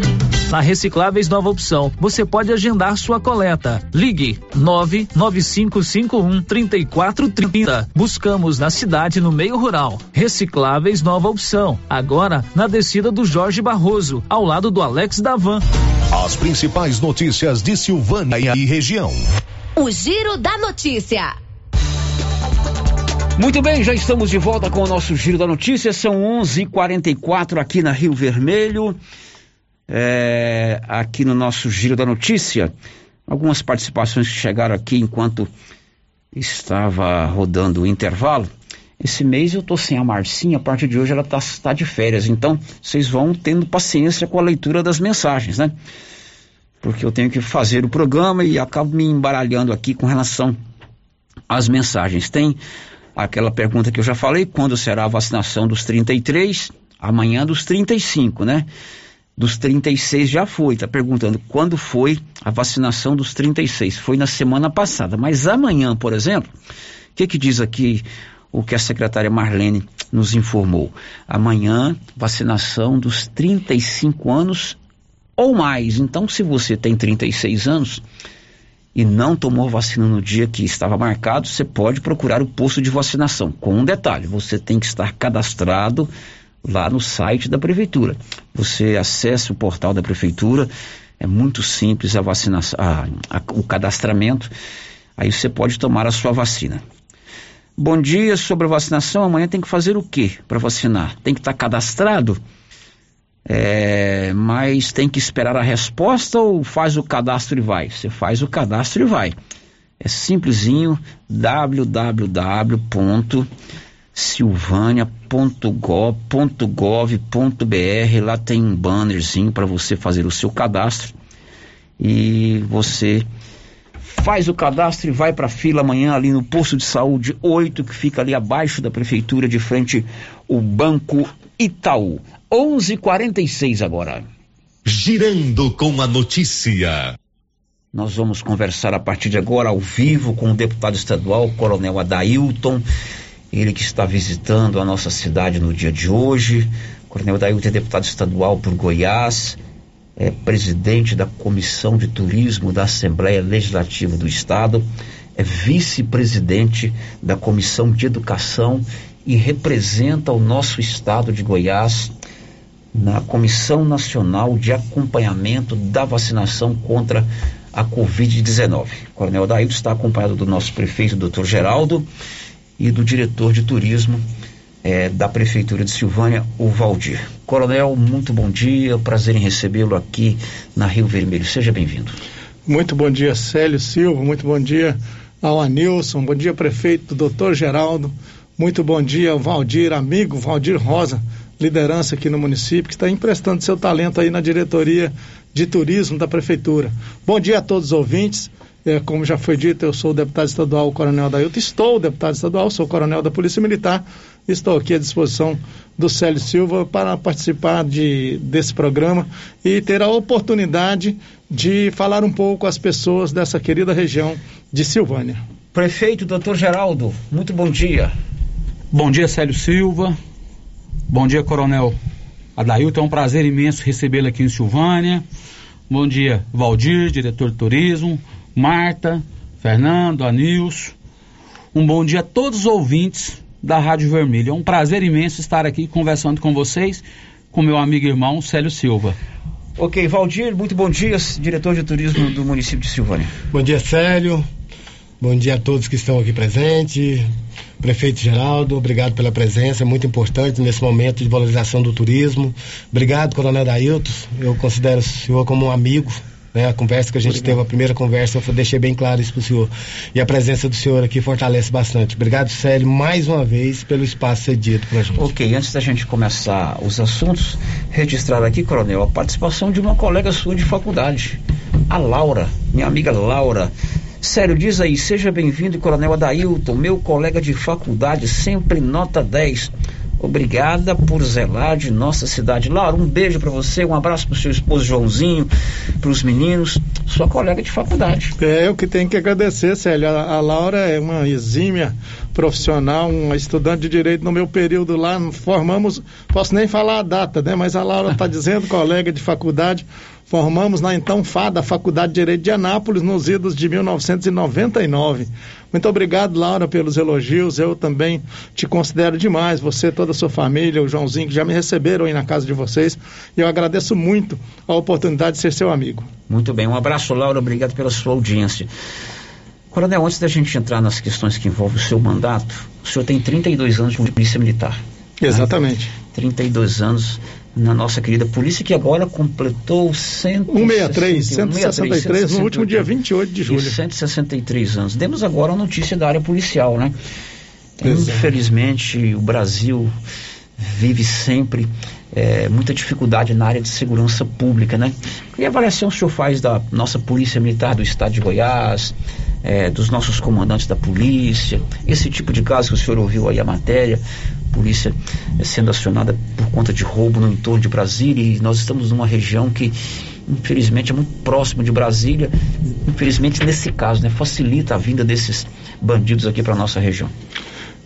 Na Recicláveis Nova Opção, você pode agendar sua coleta. Ligue 99551 3430. Buscamos na cidade no meio rural. Recicláveis Nova Opção. Agora na descida do Jorge Barroso, ao lado do Alex Davan. As principais notícias de Silvânia e região. O Giro da Notícia. Muito bem, já estamos de volta com o nosso Giro da Notícia. São 11:44 aqui na Rio Vermelho é, aqui no nosso Giro da Notícia. Algumas participações que chegaram aqui enquanto estava rodando o intervalo. Esse mês eu tô sem a Marcinha, a partir de hoje ela tá, tá de férias, então vocês vão tendo paciência com a leitura das mensagens, né? porque eu tenho que fazer o programa e acabo me embaralhando aqui com relação às mensagens. Tem aquela pergunta que eu já falei, quando será a vacinação dos 33? Amanhã dos 35, né? Dos 36 já foi, está perguntando quando foi a vacinação dos 36. Foi na semana passada, mas amanhã, por exemplo, o que, que diz aqui o que a secretária Marlene nos informou? Amanhã, vacinação dos 35 anos ou mais. Então, se você tem 36 anos e não tomou vacina no dia que estava marcado, você pode procurar o posto de vacinação. Com um detalhe: você tem que estar cadastrado lá no site da prefeitura. Você acessa o portal da prefeitura, é muito simples a vacinação, a, a, o cadastramento. Aí você pode tomar a sua vacina. Bom dia, sobre a vacinação, amanhã tem que fazer o quê para vacinar? Tem que estar cadastrado? É, mas tem que esperar a resposta ou faz o cadastro e vai? Você faz o cadastro e vai. É simplesinho, www.silvania.gov.br. Lá tem um bannerzinho para você fazer o seu cadastro e você faz o cadastro e vai para a fila amanhã ali no posto de saúde 8, que fica ali abaixo da prefeitura, de frente o Banco Itaú. 11:46 agora. Girando com a notícia. Nós vamos conversar a partir de agora ao vivo com o deputado estadual, Coronel Adailton, ele que está visitando a nossa cidade no dia de hoje. Coronel Adailton é deputado estadual por Goiás, é presidente da Comissão de Turismo da Assembleia Legislativa do Estado, é vice-presidente da Comissão de Educação e representa o nosso estado de Goiás na Comissão Nacional de Acompanhamento da Vacinação contra a Covid-19. Coronel Daíldo está acompanhado do nosso prefeito, doutor Geraldo, e do diretor de turismo eh, da Prefeitura de Silvânia, o Valdir. Coronel, muito bom dia, prazer em recebê-lo aqui na Rio Vermelho. Seja bem-vindo. Muito bom dia, Célio Silva, muito bom dia ao Anilson, bom dia, prefeito, doutor Geraldo, muito bom dia ao Valdir, amigo Valdir Rosa, liderança aqui no município, que está emprestando seu talento aí na diretoria de turismo da prefeitura. Bom dia a todos os ouvintes. É, como já foi dito, eu sou o deputado estadual, o Coronel Dailton. Estou deputado estadual, sou coronel da Polícia Militar. Estou aqui à disposição do Célio Silva para participar de, desse programa e ter a oportunidade de falar um pouco às pessoas dessa querida região de Silvânia. Prefeito, doutor Geraldo, muito bom dia. Bom dia, Célio Silva. Bom dia, Coronel Adailton. É um prazer imenso recebê-lo aqui em Silvânia. Bom dia, Valdir, diretor de turismo, Marta, Fernando, Anilson. Um bom dia a todos os ouvintes da Rádio Vermelho. É um prazer imenso estar aqui conversando com vocês, com meu amigo e irmão Célio Silva. Ok, Valdir, muito bom dia, diretor de turismo do município de Silvânia. Bom dia, Célio. Bom dia a todos que estão aqui presentes. Prefeito Geraldo, obrigado pela presença, é muito importante nesse momento de valorização do turismo. Obrigado, Coronel Dailton. Eu considero o senhor como um amigo. Né? A conversa que a gente obrigado. teve, a primeira conversa, eu deixei bem claro isso para o senhor. E a presença do senhor aqui fortalece bastante. Obrigado, Célio, mais uma vez pelo espaço cedido para a gente. Ok, antes da gente começar os assuntos, registrar aqui, Coronel, a participação de uma colega sua de faculdade, a Laura, minha amiga Laura. Sério, diz aí, seja bem-vindo, Coronel Adailton, meu colega de faculdade, sempre nota 10. Obrigada por zelar de nossa cidade. Laura, um beijo para você, um abraço pro seu esposo Joãozinho, pros meninos, sua colega de faculdade. É, eu que tenho que agradecer, Célio. A, a Laura é uma exímia profissional, uma estudante de direito no meu período lá, formamos, posso nem falar a data, né? Mas a Laura está dizendo, colega de faculdade, Formamos na então FADA, Faculdade de Direito de Anápolis, nos idos de 1999. Muito obrigado, Laura, pelos elogios. Eu também te considero demais. Você, toda a sua família, o Joãozinho, que já me receberam aí na casa de vocês. E eu agradeço muito a oportunidade de ser seu amigo. Muito bem. Um abraço, Laura. Obrigado pela sua audiência. Coronel, antes da gente entrar nas questões que envolvem o seu mandato, o senhor tem 32 anos de polícia militar. Exatamente. Né? 32 anos na nossa querida polícia, que agora completou 163, 163, 163 no último dia 28 de julho. 163 anos. Demos agora a notícia da área policial, né? Exato. Infelizmente, o Brasil vive sempre é, muita dificuldade na área de segurança pública, né? Que avaliação o senhor faz da nossa Polícia Militar do Estado de Goiás, é, dos nossos comandantes da polícia, esse tipo de caso que o senhor ouviu aí a matéria, polícia é, sendo acionada por conta de roubo no entorno de Brasília e nós estamos numa região que infelizmente é muito próximo de Brasília, infelizmente nesse caso, né, facilita a vinda desses bandidos aqui para nossa região.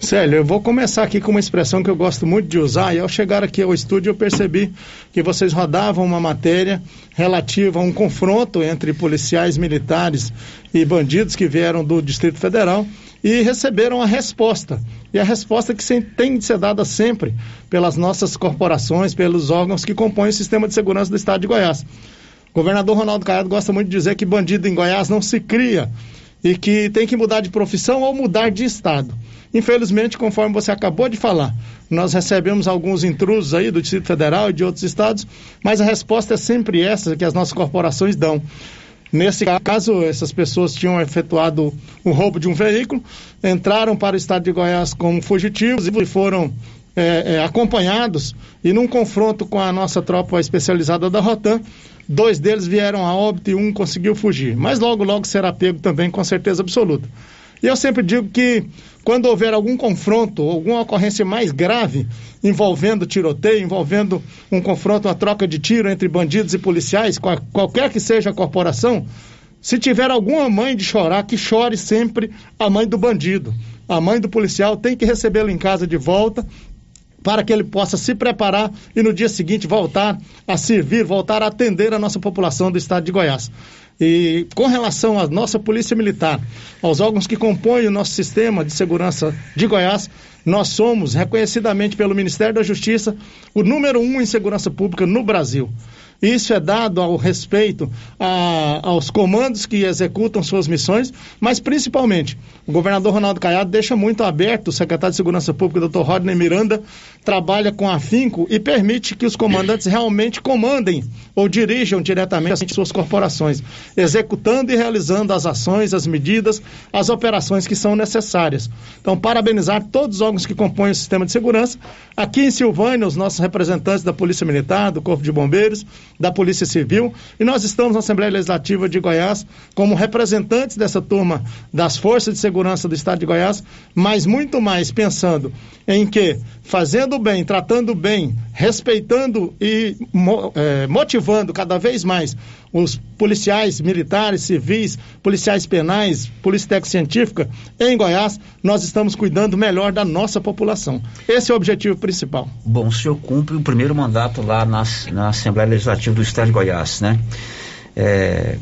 Célio, eu vou começar aqui com uma expressão que eu gosto muito de usar, e ao chegar aqui ao estúdio eu percebi que vocês rodavam uma matéria relativa a um confronto entre policiais militares e bandidos que vieram do Distrito Federal e receberam a resposta. E a resposta que tem de ser dada sempre pelas nossas corporações, pelos órgãos que compõem o sistema de segurança do Estado de Goiás. O governador Ronaldo Caiado gosta muito de dizer que bandido em Goiás não se cria e que tem que mudar de profissão ou mudar de estado. Infelizmente, conforme você acabou de falar, nós recebemos alguns intrusos aí do Distrito Federal e de outros estados, mas a resposta é sempre essa que as nossas corporações dão. Nesse caso, essas pessoas tinham efetuado o roubo de um veículo, entraram para o estado de Goiás como fugitivos e foram é, é, acompanhados. E num confronto com a nossa tropa especializada da Rotan, dois deles vieram a óbito e um conseguiu fugir. Mas logo, logo será pego também, com certeza absoluta. E eu sempre digo que quando houver algum confronto, alguma ocorrência mais grave envolvendo tiroteio, envolvendo um confronto, uma troca de tiro entre bandidos e policiais, qual, qualquer que seja a corporação, se tiver alguma mãe de chorar, que chore sempre a mãe do bandido. A mãe do policial tem que recebê-lo em casa de volta para que ele possa se preparar e no dia seguinte voltar a servir, voltar a atender a nossa população do estado de Goiás. E com relação à nossa Polícia Militar, aos órgãos que compõem o nosso sistema de segurança de Goiás, nós somos, reconhecidamente pelo Ministério da Justiça, o número um em segurança pública no Brasil. Isso é dado ao respeito a, aos comandos que executam suas missões, mas principalmente o governador Ronaldo Caiado deixa muito aberto, o secretário de Segurança Pública, Dr. Rodney Miranda, trabalha com afinco e permite que os comandantes realmente comandem ou dirijam diretamente suas corporações, executando e realizando as ações, as medidas, as operações que são necessárias. Então, parabenizar todos os órgãos que compõem o sistema de segurança. Aqui em Silvânia, os nossos representantes da Polícia Militar, do Corpo de Bombeiros, da Polícia Civil, e nós estamos na Assembleia Legislativa de Goiás como representantes dessa turma das Forças de Segurança do Estado de Goiás, mas muito mais pensando em que, fazendo bem, tratando bem, respeitando e é, motivando cada vez mais os policiais militares, civis, policiais penais, polícia técnica científica em Goiás, nós estamos cuidando melhor da nossa população. Esse é o objetivo principal. Bom, o senhor cumpre o primeiro mandato lá na, na Assembleia Legislativa do Estado de Goiás, né? É,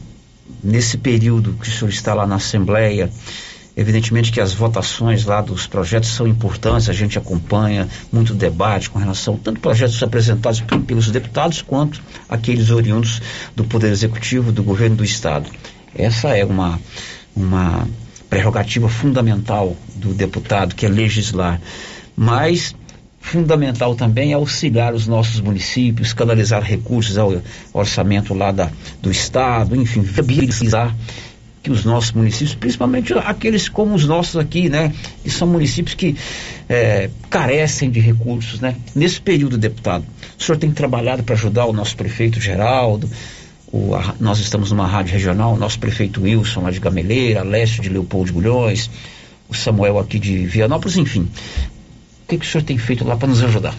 nesse período que o senhor está lá na Assembleia, Evidentemente que as votações lá dos projetos são importantes, a gente acompanha muito debate com relação tanto projetos apresentados pelos deputados quanto aqueles oriundos do Poder Executivo, do governo do Estado. Essa é uma, uma prerrogativa fundamental do deputado, que é legislar. Mas fundamental também é auxiliar os nossos municípios, canalizar recursos ao orçamento lá da, do Estado, enfim, viabilizar que os nossos municípios, principalmente aqueles como os nossos aqui, né, que são municípios que é, carecem de recursos, né. Nesse período, deputado, o senhor tem trabalhado para ajudar o nosso prefeito Geraldo, o, a, nós estamos numa rádio regional, o nosso prefeito Wilson lá de Gameleira, Leste de Leopoldo de Bulhões, o Samuel aqui de Vianópolis, enfim. O que, que o senhor tem feito lá para nos ajudar?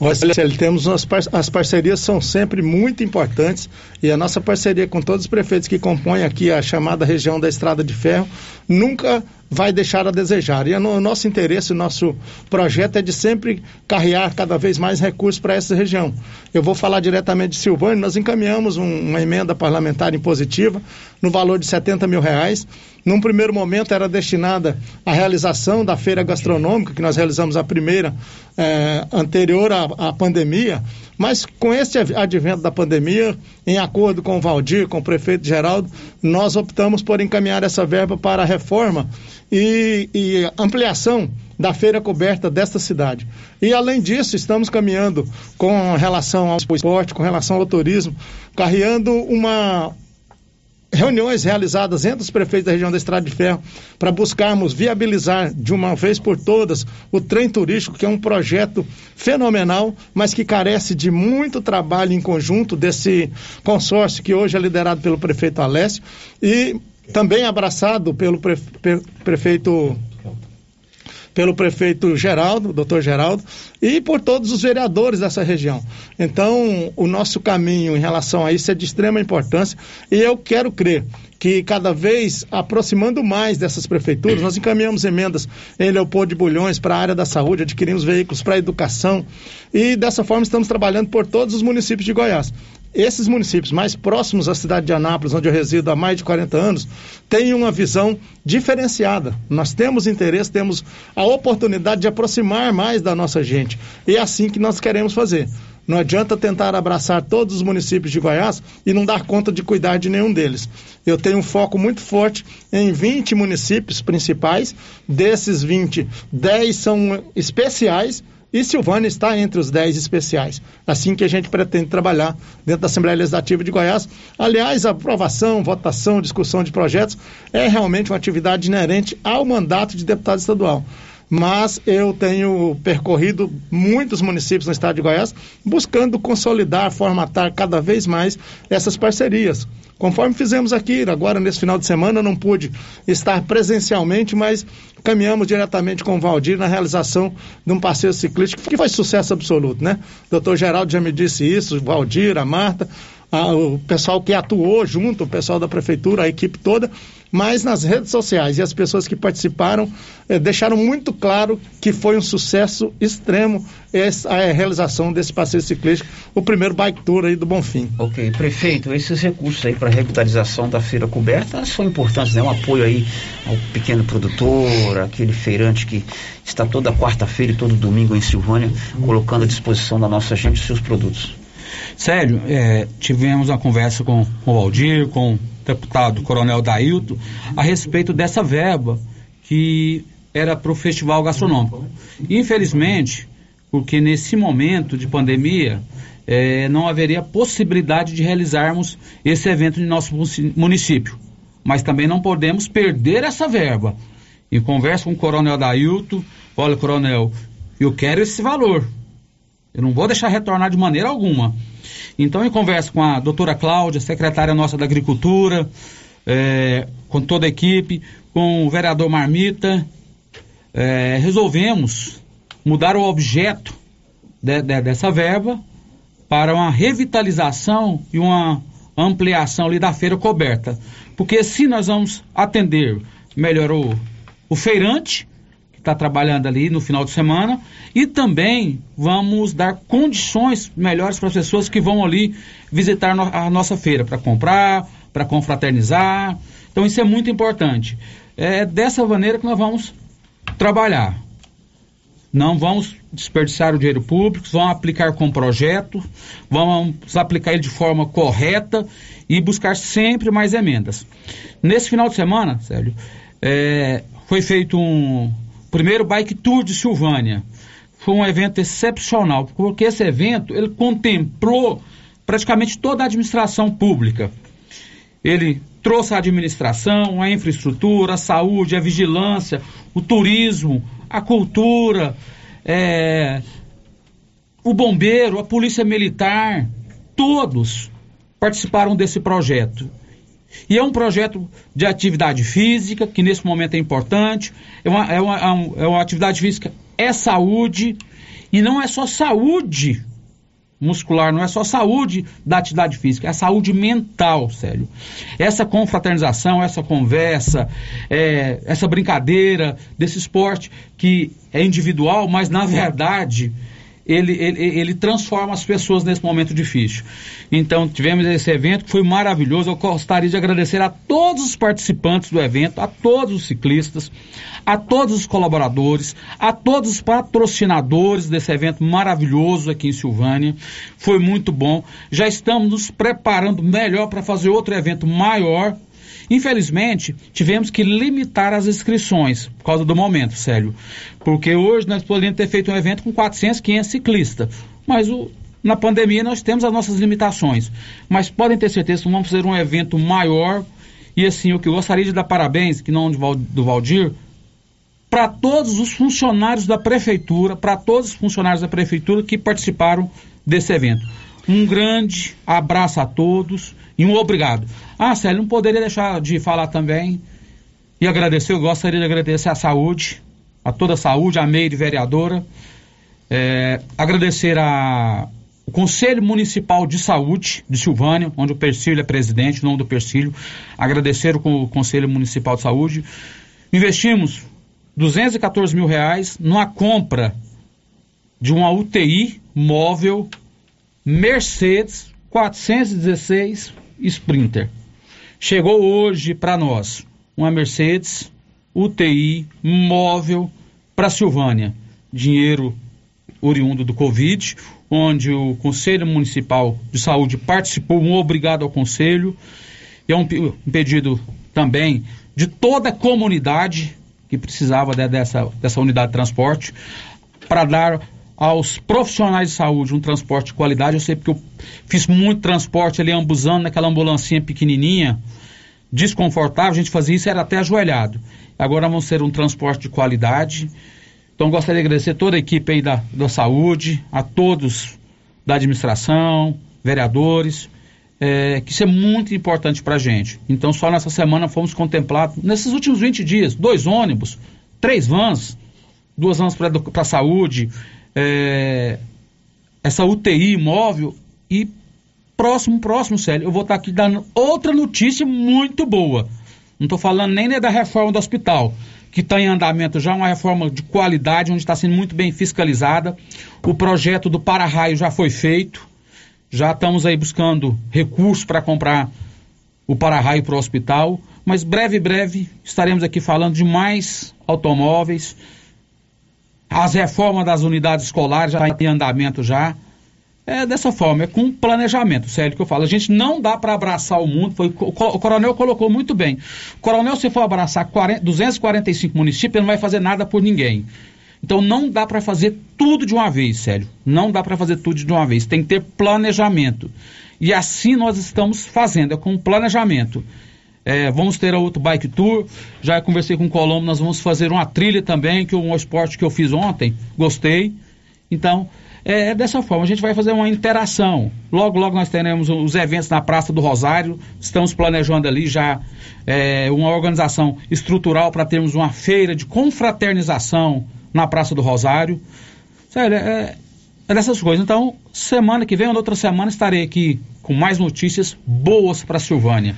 Olha, temos as, par as parcerias são sempre muito importantes e a nossa parceria com todos os prefeitos que compõem aqui a chamada região da Estrada de Ferro nunca vai deixar a desejar. E o nosso interesse, o nosso projeto é de sempre carrear cada vez mais recursos para essa região. Eu vou falar diretamente de Silvânia, nós encaminhamos um, uma emenda parlamentar impositiva no valor de 70 mil reais num primeiro momento era destinada à realização da feira gastronômica, que nós realizamos a primeira eh, anterior à, à, pandemia, mas com esse advento da pandemia, em acordo com o Valdir, com o prefeito Geraldo, nós optamos por encaminhar essa verba para a reforma e, e ampliação da feira coberta desta cidade. E além disso, estamos caminhando com relação ao esporte, com relação ao turismo, carreando uma reuniões realizadas entre os prefeitos da região da Estrada de Ferro para buscarmos viabilizar de uma vez por todas o trem turístico, que é um projeto fenomenal, mas que carece de muito trabalho em conjunto desse consórcio que hoje é liderado pelo prefeito Alessio e também abraçado pelo pre- pre- prefeito pelo prefeito Geraldo, doutor Geraldo, e por todos os vereadores dessa região. Então, o nosso caminho em relação a isso é de extrema importância e eu quero crer que cada vez aproximando mais dessas prefeituras, nós encaminhamos emendas em Leopoldo de Bulhões para a área da saúde, adquirimos veículos para a educação e dessa forma estamos trabalhando por todos os municípios de Goiás. Esses municípios mais próximos à cidade de Anápolis, onde eu resido há mais de 40 anos, têm uma visão diferenciada. Nós temos interesse, temos a oportunidade de aproximar mais da nossa gente. E é assim que nós queremos fazer. Não adianta tentar abraçar todos os municípios de Goiás e não dar conta de cuidar de nenhum deles. Eu tenho um foco muito forte em 20 municípios principais. Desses 20, 10 são especiais e Silvânia está entre os 10 especiais. Assim que a gente pretende trabalhar dentro da Assembleia Legislativa de Goiás. Aliás, a aprovação, votação, discussão de projetos é realmente uma atividade inerente ao mandato de deputado estadual mas eu tenho percorrido muitos municípios no estado de Goiás buscando consolidar, formatar cada vez mais essas parcerias. Conforme fizemos aqui, agora nesse final de semana não pude estar presencialmente, mas caminhamos diretamente com o Valdir na realização de um passeio ciclístico que foi sucesso absoluto, né? O doutor Geraldo já me disse isso, o Valdir, a Marta, a- o pessoal que atuou junto, o pessoal da prefeitura, a equipe toda, mas nas redes sociais e as pessoas que participaram eh, deixaram muito claro que foi um sucesso extremo essa, a realização desse passeio ciclístico, o primeiro bike tour aí do Bonfim. Ok, prefeito, esses recursos aí para revitalização da feira coberta são importantes, né? Um apoio aí ao pequeno produtor, aquele feirante que está toda quarta-feira e todo domingo em Silvânia, colocando à disposição da nossa gente os seus produtos. Sério, é, tivemos uma conversa com, com o Aldir, com deputado Coronel Dailton, a respeito dessa verba que era para o festival gastronômico. Infelizmente, porque nesse momento de pandemia, é, não haveria possibilidade de realizarmos esse evento em nosso município. Mas também não podemos perder essa verba. Em conversa com o Coronel Dailton, olha, Coronel, eu quero esse valor. Eu não vou deixar retornar de maneira alguma. Então, em conversa com a doutora Cláudia, secretária nossa da Agricultura, eh, com toda a equipe, com o vereador Marmita, eh, resolvemos mudar o objeto de- de- dessa verba para uma revitalização e uma ampliação ali da feira coberta. Porque se nós vamos atender melhor o, o feirante, está trabalhando ali no final de semana, e também vamos dar condições melhores para as pessoas que vão ali visitar a nossa feira, para comprar, para confraternizar. Então isso é muito importante. É dessa maneira que nós vamos trabalhar. Não vamos desperdiçar o dinheiro público, vamos aplicar com projeto, vamos aplicar ele de forma correta e buscar sempre mais emendas. Nesse final de semana, Célio, é, foi feito um primeiro bike tour de Silvânia. Foi um evento excepcional, porque esse evento ele contemplou praticamente toda a administração pública. Ele trouxe a administração, a infraestrutura, a saúde, a vigilância, o turismo, a cultura, é, o bombeiro, a polícia militar, todos participaram desse projeto. E é um projeto de atividade física, que nesse momento é importante. É uma, é uma, é é uma atividade física, é saúde, e não é só saúde muscular, não é só saúde da atividade física, é saúde mental, sério. Essa confraternização, essa conversa, é, essa brincadeira desse esporte que é individual, mas na verdade ele, ele, ele transforma as pessoas nesse momento difícil. Então, tivemos esse evento que foi maravilhoso. Eu gostaria de agradecer a todos os participantes do evento, a todos os ciclistas, a todos os colaboradores, a todos os patrocinadores desse evento maravilhoso aqui em Silvânia. Foi muito bom. Já estamos nos preparando melhor para fazer outro evento maior. Infelizmente, tivemos que limitar as inscrições por causa do momento, sério. Porque hoje nós poderíamos ter feito um evento com 400, 500 ciclistas. Mas o, na pandemia nós temos as nossas limitações. Mas podem ter certeza que vamos fazer um evento maior E assim, o que eu gostaria de dar parabéns, que não do Valdir, para todos os funcionários da prefeitura, para todos os funcionários da prefeitura que participaram desse evento. Um grande abraço a todos e um obrigado. Ah, Célio, não poderia deixar de falar também e agradecer, eu gostaria de agradecer a saúde, a toda a saúde, a Meire vereadora, é, agradecer a, o Conselho Municipal de Saúde de Silvânia, onde o Persílio é presidente, o nome do Persílio, agradecer o, Con- Conselho Municipal de Saúde. Investimos 214 mil reais numa compra de uma UTI móvel Mercedes 416 Sprinter. Chegou hoje para nós uma Mercedes UTI móvel para Silvânia. Dinheiro oriundo do Covid, onde o Conselho Municipal de Saúde participou, um obrigado ao Conselho. E é um, um pedido também de toda a comunidade que precisava de- dessa, dessa unidade de transporte para dar aos profissionais de saúde um transporte de qualidade. Eu sei porque eu fiz muito transporte ali ambulando naquela ambulancinha pequenininha, desconfortável, a gente fazia isso, era até ajoelhado. Agora vamos ter um transporte de qualidade. Então gostaria de agradecer toda a equipe aí da, da saúde, a todos da administração, vereadores, é, que isso é muito importante para a gente. Então só nessa semana fomos contemplados, nesses últimos 20 dias, dois ônibus, três vans, duas vans para a saúde, é, essa UTI móvel e próximo, próximo, Célio, eu vou estar aqui dando outra notícia muito boa. Não estou falando nem né, da reforma do hospital, que está em andamento já, uma reforma de qualidade, onde está sendo muito bem fiscalizada. O projeto do para-raio já foi feito, já estamos aí buscando recursos para comprar o para-raio para o hospital, mas breve, breve estaremos aqui falando de mais automóveis. As reformas das unidades escolares já está em andamento já. É dessa forma, é com planejamento, sério que eu falo. A gente não dá para abraçar o mundo, foi, o co- o coronel colocou muito bem. Coronel, se for abraçar 40, 245 municípios, ele não vai fazer nada por ninguém. Então não dá para fazer tudo de uma vez, sério. Não dá para fazer tudo de uma vez. Tem que ter planejamento. E assim nós estamos fazendo, é com planejamento. É, vamos ter outro bike tour. Já conversei com o Colombo, nós vamos fazer uma trilha também, que é um esporte que eu fiz ontem, gostei. Então, é, é dessa forma, a gente vai fazer uma interação. Logo, logo nós teremos os eventos na Praça do Rosário. Estamos planejando ali já é, uma organização estrutural para termos uma feira de confraternização na Praça do Rosário. Sério, é, é dessas coisas. Então, semana que vem ou outra semana estarei aqui com mais notícias boas para Silvânia.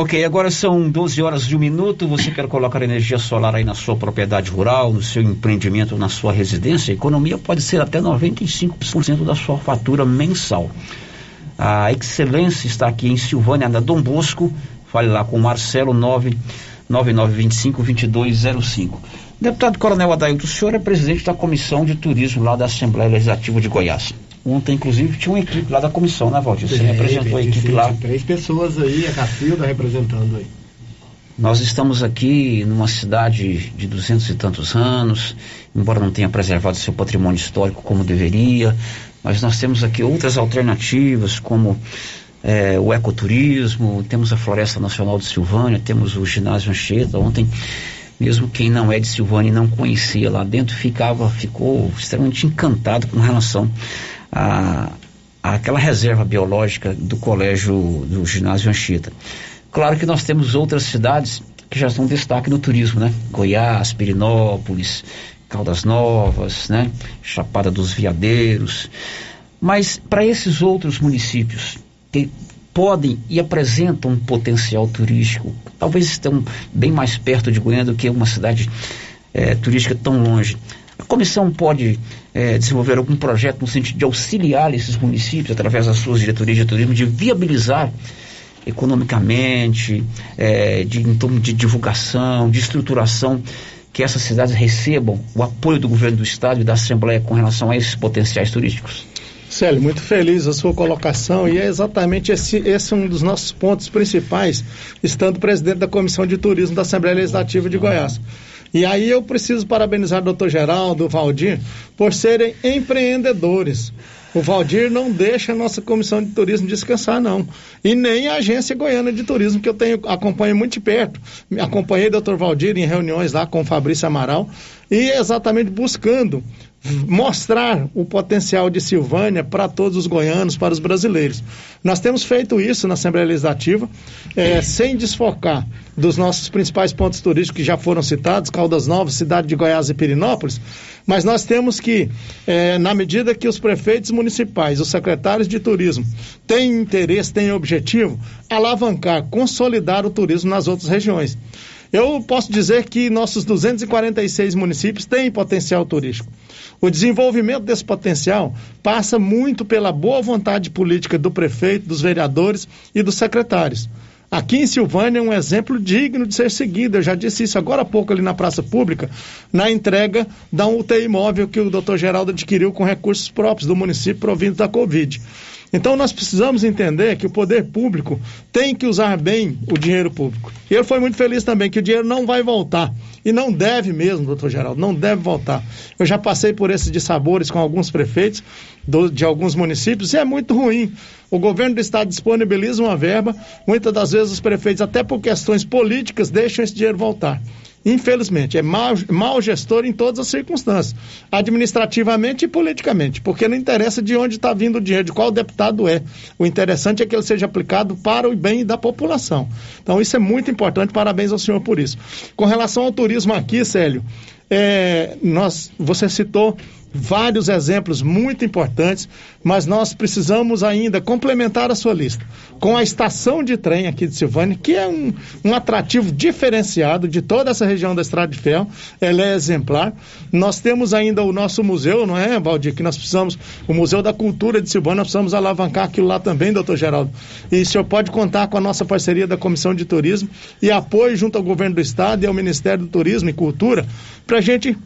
Ok, agora são 12 horas de um minuto. Você quer colocar energia solar aí na sua propriedade rural, no seu empreendimento, na sua residência? A economia pode ser até 95% da sua fatura mensal. A Excelência está aqui em Silvânia, na Dom Bosco. Fale lá com Marcelo 99925-2205. Deputado Coronel Adailto, o senhor é presidente da Comissão de Turismo lá da Assembleia Legislativa de Goiás. Ontem, inclusive, tinha uma equipe lá da comissão, né, Valdir? Você Tem, representou a equipe lá. Três pessoas aí, a Cacilda representando aí. Nós estamos aqui numa cidade de duzentos e tantos anos, embora não tenha preservado seu patrimônio histórico como deveria, mas nós temos aqui outras alternativas, como eh, o ecoturismo, temos a Floresta Nacional de Silvânia, temos o ginásio Anchieta. Ontem, mesmo quem não é de Silvânia e não conhecia lá dentro, ficava, ficou extremamente encantado com relação a, a aquela reserva biológica do colégio do ginásio Anchieta. Claro que nós temos outras cidades que já são destaque no turismo, né? Goiás, Pirinópolis, Caldas Novas, né? Chapada dos Veadeiros. Mas para esses outros municípios que podem e apresentam um potencial turístico, talvez estão bem mais perto de Goiânia do que uma cidade eh, turística tão longe. A comissão pode eh, desenvolver algum projeto no sentido de auxiliar esses municípios, através das suas diretorias de turismo, de viabilizar economicamente, eh, de, em torno de divulgação, de estruturação, que essas cidades recebam o apoio do governo do estado e da Assembleia com relação a esses potenciais turísticos? Célio, muito feliz a sua colocação e é exatamente esse, esse um dos nossos pontos principais, estando presidente da Comissão de Turismo da Assembleia Legislativa de Goiás. E aí eu preciso parabenizar o doutor Geraldo, o Valdir, por serem empreendedores. O Valdir não deixa a nossa comissão de turismo descansar, não. E nem a agência goiana de turismo, que eu tenho, acompanho muito de perto. Acompanhei o doutor Valdir em reuniões lá com o Fabrício Amaral e exatamente buscando mostrar o potencial de Silvânia para todos os goianos, para os brasileiros. Nós temos feito isso na Assembleia Legislativa, eh, sem desfocar dos nossos principais pontos turísticos que já foram citados, Caldas Novas, Cidade de Goiás e Pirinópolis, mas nós temos que, eh, na medida que os prefeitos municipais, os secretários de turismo têm interesse, têm objetivo, alavancar, consolidar o turismo nas outras regiões. Eu posso dizer que nossos 246 municípios têm potencial turístico. O desenvolvimento desse potencial passa muito pela boa vontade política do prefeito, dos vereadores e dos secretários. Aqui em Silvânia é um exemplo digno de ser seguido. Eu já disse isso agora há pouco ali na praça pública, na entrega da UTI móvel que o doutor Geraldo adquiriu com recursos próprios do município provindo da Covid. Então nós precisamos entender que o poder público tem que usar bem o dinheiro público. E ele foi muito feliz também que o dinheiro não vai voltar. E não deve mesmo, doutor Geraldo, não deve voltar. Eu já passei por esses dissabores com alguns prefeitos do, de alguns municípios e é muito ruim. O governo do estado disponibiliza uma verba, muitas das vezes os prefeitos, até por questões políticas, deixam esse dinheiro voltar. Infelizmente, é mau, mau gestor em todas as circunstâncias, administrativamente e politicamente, porque não interessa de onde está vindo o dinheiro, de qual deputado é. O interessante é que ele seja aplicado para o bem da população. Então, isso é muito importante, parabéns ao senhor por isso. Com relação ao turismo aqui, Célio, é, nós, você citou vários exemplos muito importantes, mas nós precisamos ainda complementar a sua lista com a estação de trem aqui de Silvânia, que é um, um atrativo diferenciado de toda essa região da Estrada de Ferro, ela é exemplar. Nós temos ainda o nosso museu, não é, Valdir, que nós precisamos, o Museu da Cultura de Silvânia, nós precisamos alavancar aquilo lá também, doutor Geraldo. E o senhor pode contar com a nossa parceria da Comissão de Turismo e apoio junto ao Governo do Estado e ao Ministério do Turismo e Cultura, para a gente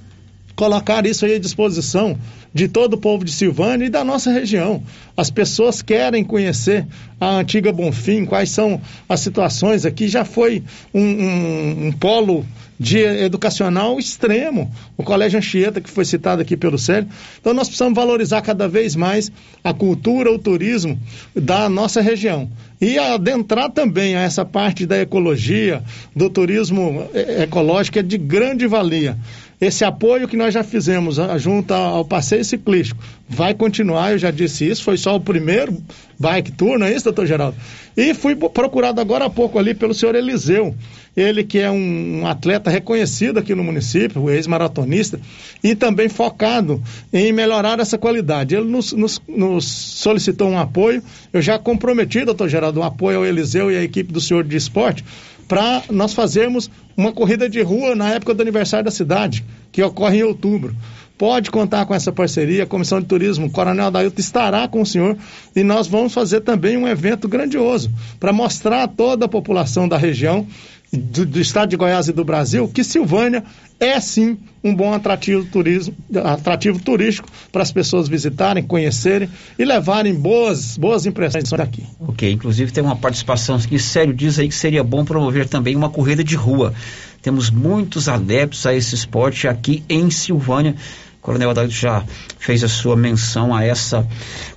colocar isso aí à disposição de todo o povo de Silvânia e da nossa região. As pessoas querem conhecer a antiga Bonfim, quais são as situações aqui. Já foi um, um, um polo de educacional extremo, o Colégio Anchieta, que foi citado aqui pelo Célio. Então nós precisamos valorizar cada vez mais a cultura, o turismo da nossa região. E adentrar também a essa parte da ecologia, do turismo eh, ecológico, é de grande valia. Esse apoio que nós já fizemos junto ao passeio ciclístico vai continuar, eu já disse isso, foi só o primeiro bike tour, não é isso, doutor Geraldo? E fui procurado agora há pouco ali pelo senhor Eliseu, ele que é um atleta reconhecido aqui no município, ex-maratonista, e também focado em melhorar essa qualidade. Ele nos, nos, nos solicitou um apoio, eu já comprometi, doutor Geraldo, um apoio ao Eliseu e à equipe do senhor de esporte, para nós fazermos uma corrida de rua na época do aniversário da cidade, que ocorre em outubro. Pode contar com essa parceria, a Comissão de Turismo, Coronel Adailton estará com o senhor e nós vamos fazer também um evento grandioso para mostrar a toda a população da região do, do, estado de Goiás e do Brasil que Silvânia é sim um bom atrativo, turismo, atrativo turístico para as pessoas visitarem, conhecerem e levarem boas, boas impressões daqui. Ok, inclusive tem uma participação que sério diz aí que seria bom promover também uma corrida de rua. Temos muitos adeptos a esse esporte aqui em Silvânia. Coronel Adalto já fez a sua menção a essa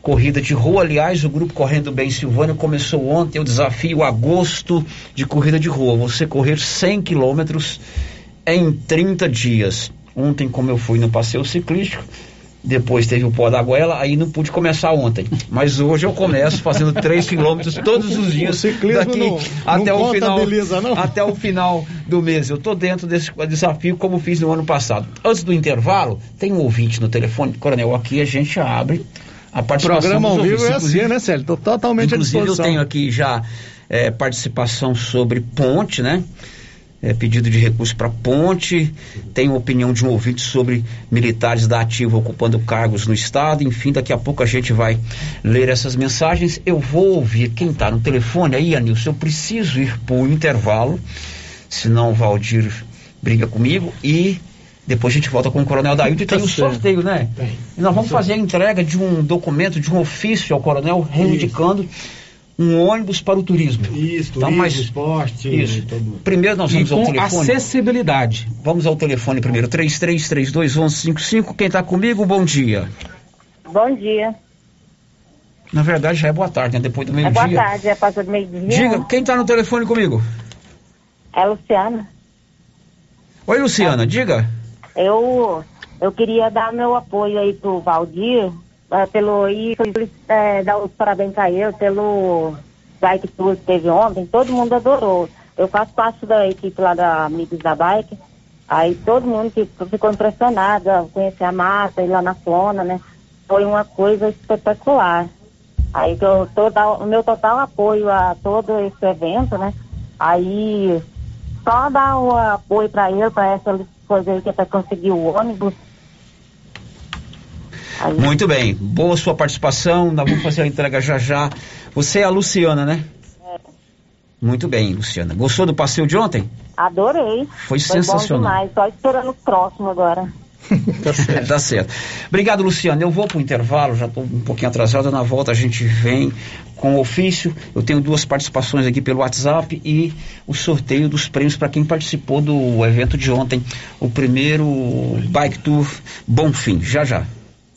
corrida de rua. Aliás, o grupo Correndo Bem Silvânia começou ontem o desafio agosto de corrida de rua. Você correr 100 quilômetros em 30 dias. Ontem, como eu fui no passeio ciclístico, depois teve o pó da goela, aí não pude começar ontem. Mas hoje eu começo fazendo 3 quilômetros todos os dias. O daqui não, até não o final não? até o final do mês. Eu estou dentro desse desafio como fiz no ano passado. Antes do intervalo, tem um ouvinte no telefone, Coronel, aqui a gente abre a participação Programa ao vivo é assim, né, Célio? Estou totalmente Inclusive, eu tenho aqui já é, participação sobre ponte, né? É, pedido de recurso para ponte, tem uma opinião de um ouvinte sobre militares da ativa ocupando cargos no estado, enfim, daqui a pouco a gente vai ler essas mensagens. Eu vou ouvir quem está no telefone aí, Anilson, eu preciso ir para o intervalo, senão o Valdir briga comigo e depois a gente volta com o Coronel Dailton. E tem o sorteio, né? E nós vamos fazer a entrega de um documento, de um ofício ao Coronel, reivindicando um ônibus para o turismo. Isso, Então, turismo, mas- esporte. Isso. todo- Primeiro nós E vamos ao com telefone. acessibilidade. Vamos ao telefone primeiro, 33321155. Quem está comigo, bom dia. Bom dia. Na verdade já é boa tarde, né? Depois do É meio-dia. boa tarde, é passou do meio-dia. Diga, quem tá no telefone comigo? É a Luciana. Oi, Luciana, diga. Eu, eu queria dar meu apoio aí pro Valdir, eh, pelo e eh, dar os parabéns a ele pelo bike tour que teve ontem, todo mundo adorou. Eu faço parte da equipe lá da Amigos da Bike, aí todo mundo ficou, ficou impressionado a conhecer a massa, ir lá na Flona, né? Foi uma coisa espetacular. Aí eu tô o meu total apoio a todo esse evento, né? Aí só dar o apoio para ele, para essa coisa aí que é para conseguir o ônibus. Muito bem, boa sua participação. Nós vamos fazer a entrega já já. Você é a Luciana, né? Muito bem, Luciana. Gostou do passeio de ontem? Adorei. Foi Foi bom sensacional. demais. Só esperando o próximo agora. tá certo. Obrigado, Luciana. Eu vou pro intervalo, já estou um pouquinho atrasado. Na volta a gente vem com o ofício. Eu tenho duas participações aqui pelo WhatsApp e o sorteio dos prêmios para quem participou do evento de ontem. O primeiro Bike Tour Bom Fim. Já já.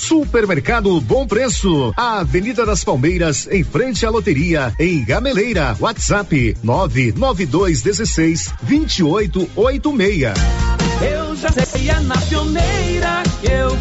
Supermercado Bom Preço, a Avenida das Palmeiras, em frente à loteria, em Gameleira. WhatsApp 99216 2886. Eu já sei, na pioneira eu.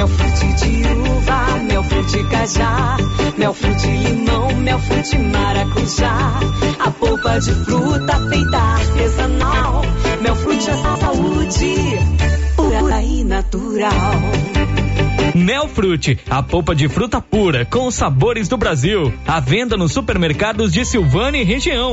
Mel frute de uva, mel frute cajá, mel frute limão, mel frute maracujá. A polpa de fruta feita artesanal, mel frute é saúde, pura e natural. Melfrute, a polpa de fruta pura com os sabores do Brasil. À venda nos supermercados de Silvânia e região.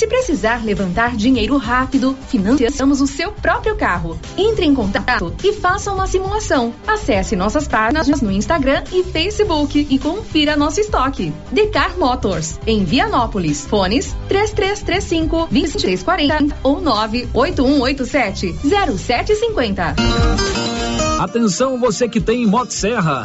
Se precisar levantar dinheiro rápido, financiamos o seu próprio carro. Entre em contato e faça uma simulação. Acesse nossas páginas no Instagram e Facebook e confira nosso estoque. Decar Motors, em Vianópolis. Fones 3335 2640 ou 98187 0750. Atenção você que tem Motosserra.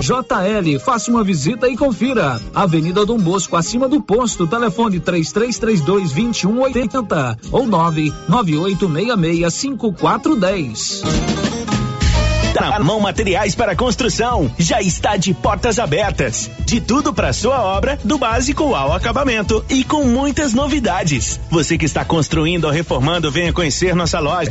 JL, faça uma visita e confira. Avenida Dom Bosco, acima do posto, telefone 3332 2180 ou 99866 5410. Da Mão Materiais para Construção já está de portas abertas. De tudo para sua obra, do básico ao acabamento e com muitas novidades. Você que está construindo ou reformando, venha conhecer nossa loja.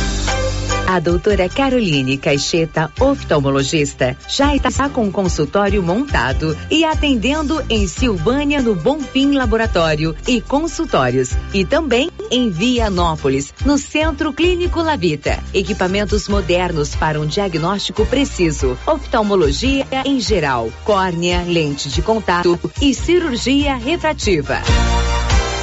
A doutora Caroline Caixeta, oftalmologista, já está com o consultório montado e atendendo em Silvânia no Bonfim Laboratório e Consultórios e também em Vianópolis, no Centro Clínico Lavita. Equipamentos modernos para um diagnóstico preciso, oftalmologia em geral, córnea, lente de contato e cirurgia refrativa.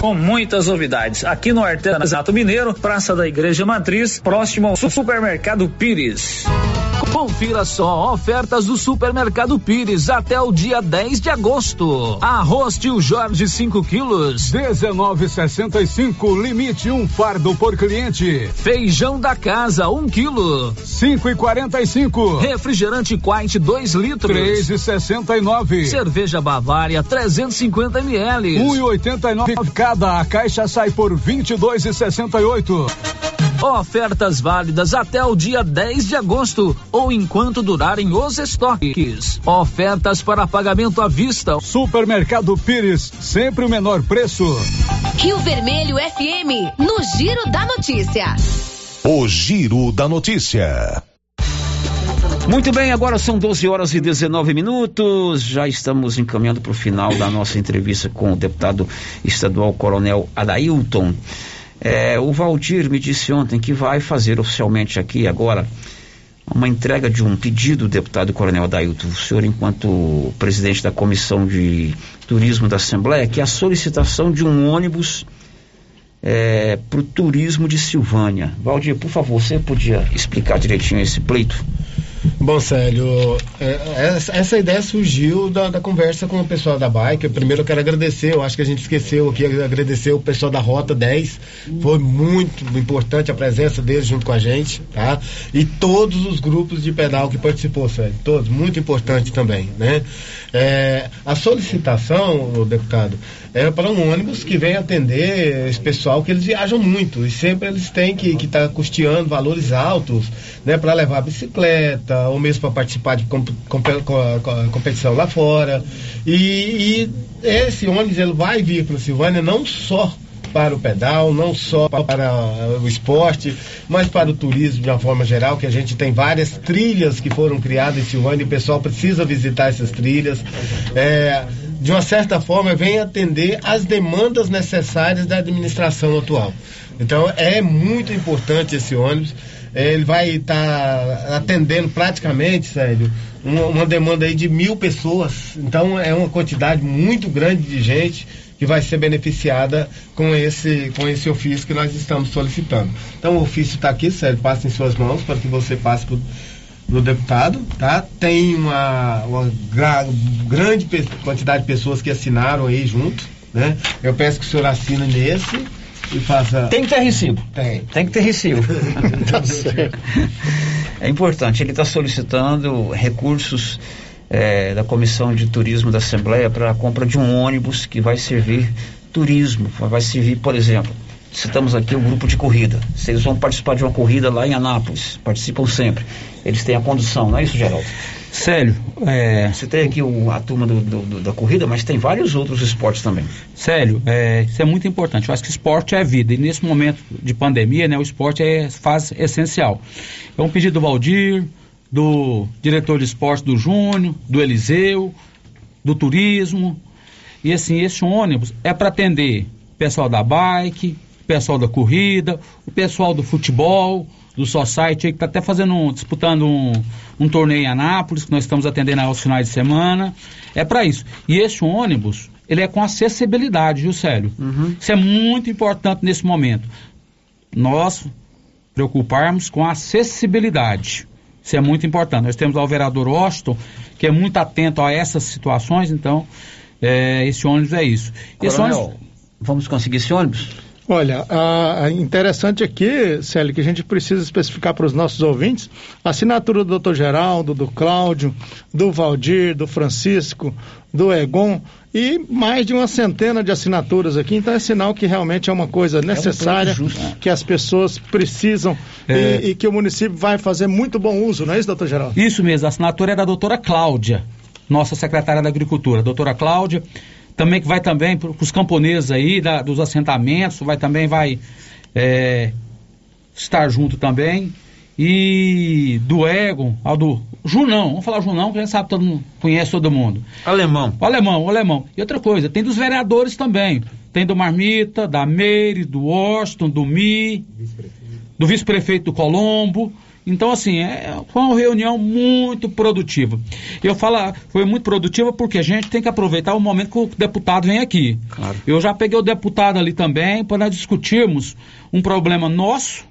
com muitas novidades. Aqui no Artesanato Mineiro, Praça da Igreja Matriz, próximo ao Supermercado Pires. Confira só ofertas do Supermercado Pires até o dia 10 de agosto. Arroz Tio Jorge 5 quilos, 19,65 limite um fardo por cliente. Feijão da casa 1 um quilo, 5,45. Refrigerante Quite 2 litros, 3,69. Cerveja Bavária 350 ml, 1,89 cada. A caixa sai por 22,68. Ofertas válidas até o dia 10 de agosto ou enquanto durarem os estoques. Ofertas para pagamento à vista. Supermercado Pires, sempre o menor preço. Rio Vermelho FM, no Giro da Notícia. O Giro da Notícia. Muito bem, agora são 12 horas e 19 minutos. Já estamos encaminhando para o final da nossa entrevista com o deputado estadual Coronel Adailton. É, o Valdir me disse ontem que vai fazer oficialmente aqui agora uma entrega de um pedido, deputado Coronel Adailton, o senhor enquanto presidente da Comissão de Turismo da Assembleia, que é a solicitação de um ônibus é, para o turismo de Silvânia. Valdir, por favor, você podia explicar direitinho esse pleito? Bom, Célio, é, essa, essa ideia surgiu da, da, conversa com o pessoal da bike. Primeiro eu quero agradecer, eu acho que a gente esqueceu aqui, agradecer o pessoal da Rota 10. Foi muito importante a presença deles junto com a gente, tá? E todos os grupos de pedal que participou, Célio, todos, muito importante também, né? É, a solicitação, deputado, é para um ônibus que vem atender esse pessoal que eles viajam muito e sempre eles têm que estar tá custeando valores altos, né, para levar bicicleta ou mesmo para participar de comp comp competição lá fora. E, e esse ônibus ele vai vir para Silvânia não só para o pedal, não só para o esporte, mas para o turismo de uma forma geral, que a gente tem várias trilhas que foram criadas em Silvânia e o pessoal precisa visitar essas trilhas. É, de uma certa forma, vem atender às demandas necessárias da administração atual. Então, é muito importante esse ônibus. Ele vai estar tá atendendo praticamente, sério, uma, uma demanda aí de mil pessoas. Então, é uma quantidade muito grande de gente que vai ser beneficiada com esse, com esse ofício que nós estamos solicitando. Então o ofício está aqui, Sérgio, passa em suas mãos para que você passe para o deputado, tá? Tem uma, uma gra, grande quantidade de pessoas que assinaram aí junto, né? Eu peço que o senhor assine nesse e faça... Tem que ter recibo. Tem. Tem que ter recibo. tá certo. É importante, ele está solicitando recursos é, da Comissão de Turismo da Assembleia para a compra de um ônibus que vai servir turismo, vai servir, por exemplo, citamos aqui o grupo de corrida. Se eles vão participar de uma corrida lá em Anápolis, participam sempre. Eles têm a condução, não é isso, Geraldo? Célio, é... Você tem aqui o, a turma do, do, da corrida, mas tem vários outros esportes também. Célio, é, isso é muito importante. Eu acho que esporte é vida. E nesse momento de pandemia, né, o esporte é faz essencial. É um pedido do Valdir, do diretor de esporte do Júnior, do Eliseu, do turismo. E assim, esse ônibus é para atender pessoal da bike, pessoal da corrida, o pessoal do futebol, do Society, que está até fazendo um, disputando um, um, torneio em Anápolis, que nós estamos atendendo aos finais de semana. É para isso. E esse ônibus, ele é com acessibilidade, viu, Célio? Uhum. Isso é muito importante nesse momento. Nós preocuparmos com a acessibilidade. Isso é muito importante. Nós temos lá o vereador Washington, que é muito atento a essas situações, então é, esse ônibus é isso. Coronel, ônibus... vamos conseguir esse ônibus? Olha, a, a interessante aqui, Célio, que a gente precisa especificar para os nossos ouvintes, a assinatura do Dr. Geraldo, do Cláudio, do Valdir, do Francisco, do Egon e mais de uma centena de assinaturas aqui. Então é sinal que realmente é uma coisa necessária, é um que as pessoas precisam é... e, e, que o município vai fazer muito bom uso, não é isso, doutor Geraldo? Isso mesmo, a assinatura é da doutora Cláudia, nossa secretária da Agricultura. Doutora Cláudia, também que vai também para os camponeses aí, da, dos assentamentos, vai também vai é, estar junto também e do Egon, ao do Junão, vamos falar Junão, que a gente sabe, todo mundo conhece todo mundo. Alemão. O alemão, o alemão. E outra coisa, tem dos vereadores também. Tem do Marmita, da Meire, do Washington, do Mi, do vice-prefeito do Colombo. Então, assim, é, foi uma reunião muito produtiva. Eu falo, foi muito produtiva porque a gente tem que aproveitar o momento que o deputado vem aqui. Claro. Eu já peguei o deputado ali também para nós discutirmos um problema nosso,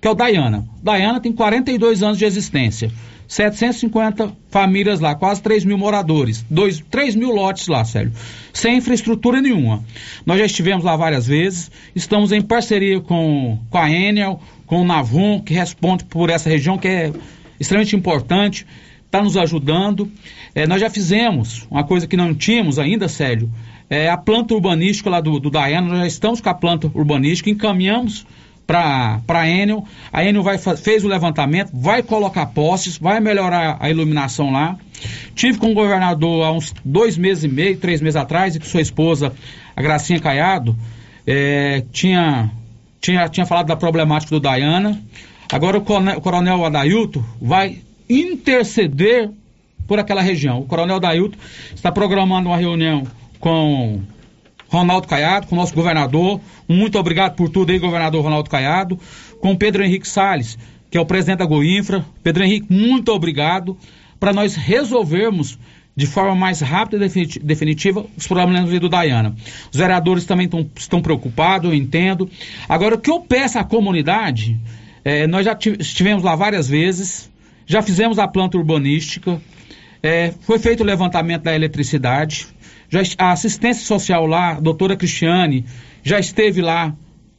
que é o Dayana. Dayana tem 42 anos de existência. 750 famílias lá, quase 3 mil moradores, 2, 3 mil lotes lá, sério, sem infraestrutura nenhuma. Nós já estivemos lá várias vezes, estamos em parceria com, com a Enel, com o Navon, que responde por essa região que é extremamente importante, está nos ajudando. É, nós já fizemos uma coisa que não tínhamos ainda, sério, é a planta urbanística lá do, do Dayana, nós já estamos com a planta urbanística, encaminhamos para a Enel. A Enel vai, fez o levantamento, vai colocar postes, vai melhorar a iluminação lá. Tive com o governador há uns dois meses e meio, três meses atrás, e com sua esposa, a Gracinha Caiado, é, tinha, tinha, tinha falado da problemática do Dayana. Agora o coronel, o coronel Adailto vai interceder por aquela região. O coronel Adailto está programando uma reunião com Ronaldo Caiado, com o nosso governador. Muito obrigado por tudo aí, governador Ronaldo Caiado. Com Pedro Henrique Salles, que é o presidente da Goinfra. Pedro Henrique, muito obrigado para nós resolvermos de forma mais rápida e defini- definitiva os problemas do Dayana. Os vereadores também tão- estão preocupados, eu entendo. Agora, o que eu peço à comunidade, eh, nós já ti- estivemos lá várias vezes, já fizemos a planta urbanística, eh, foi feito o levantamento da eletricidade, já a assistência social lá, a doutora Cristiane, já esteve lá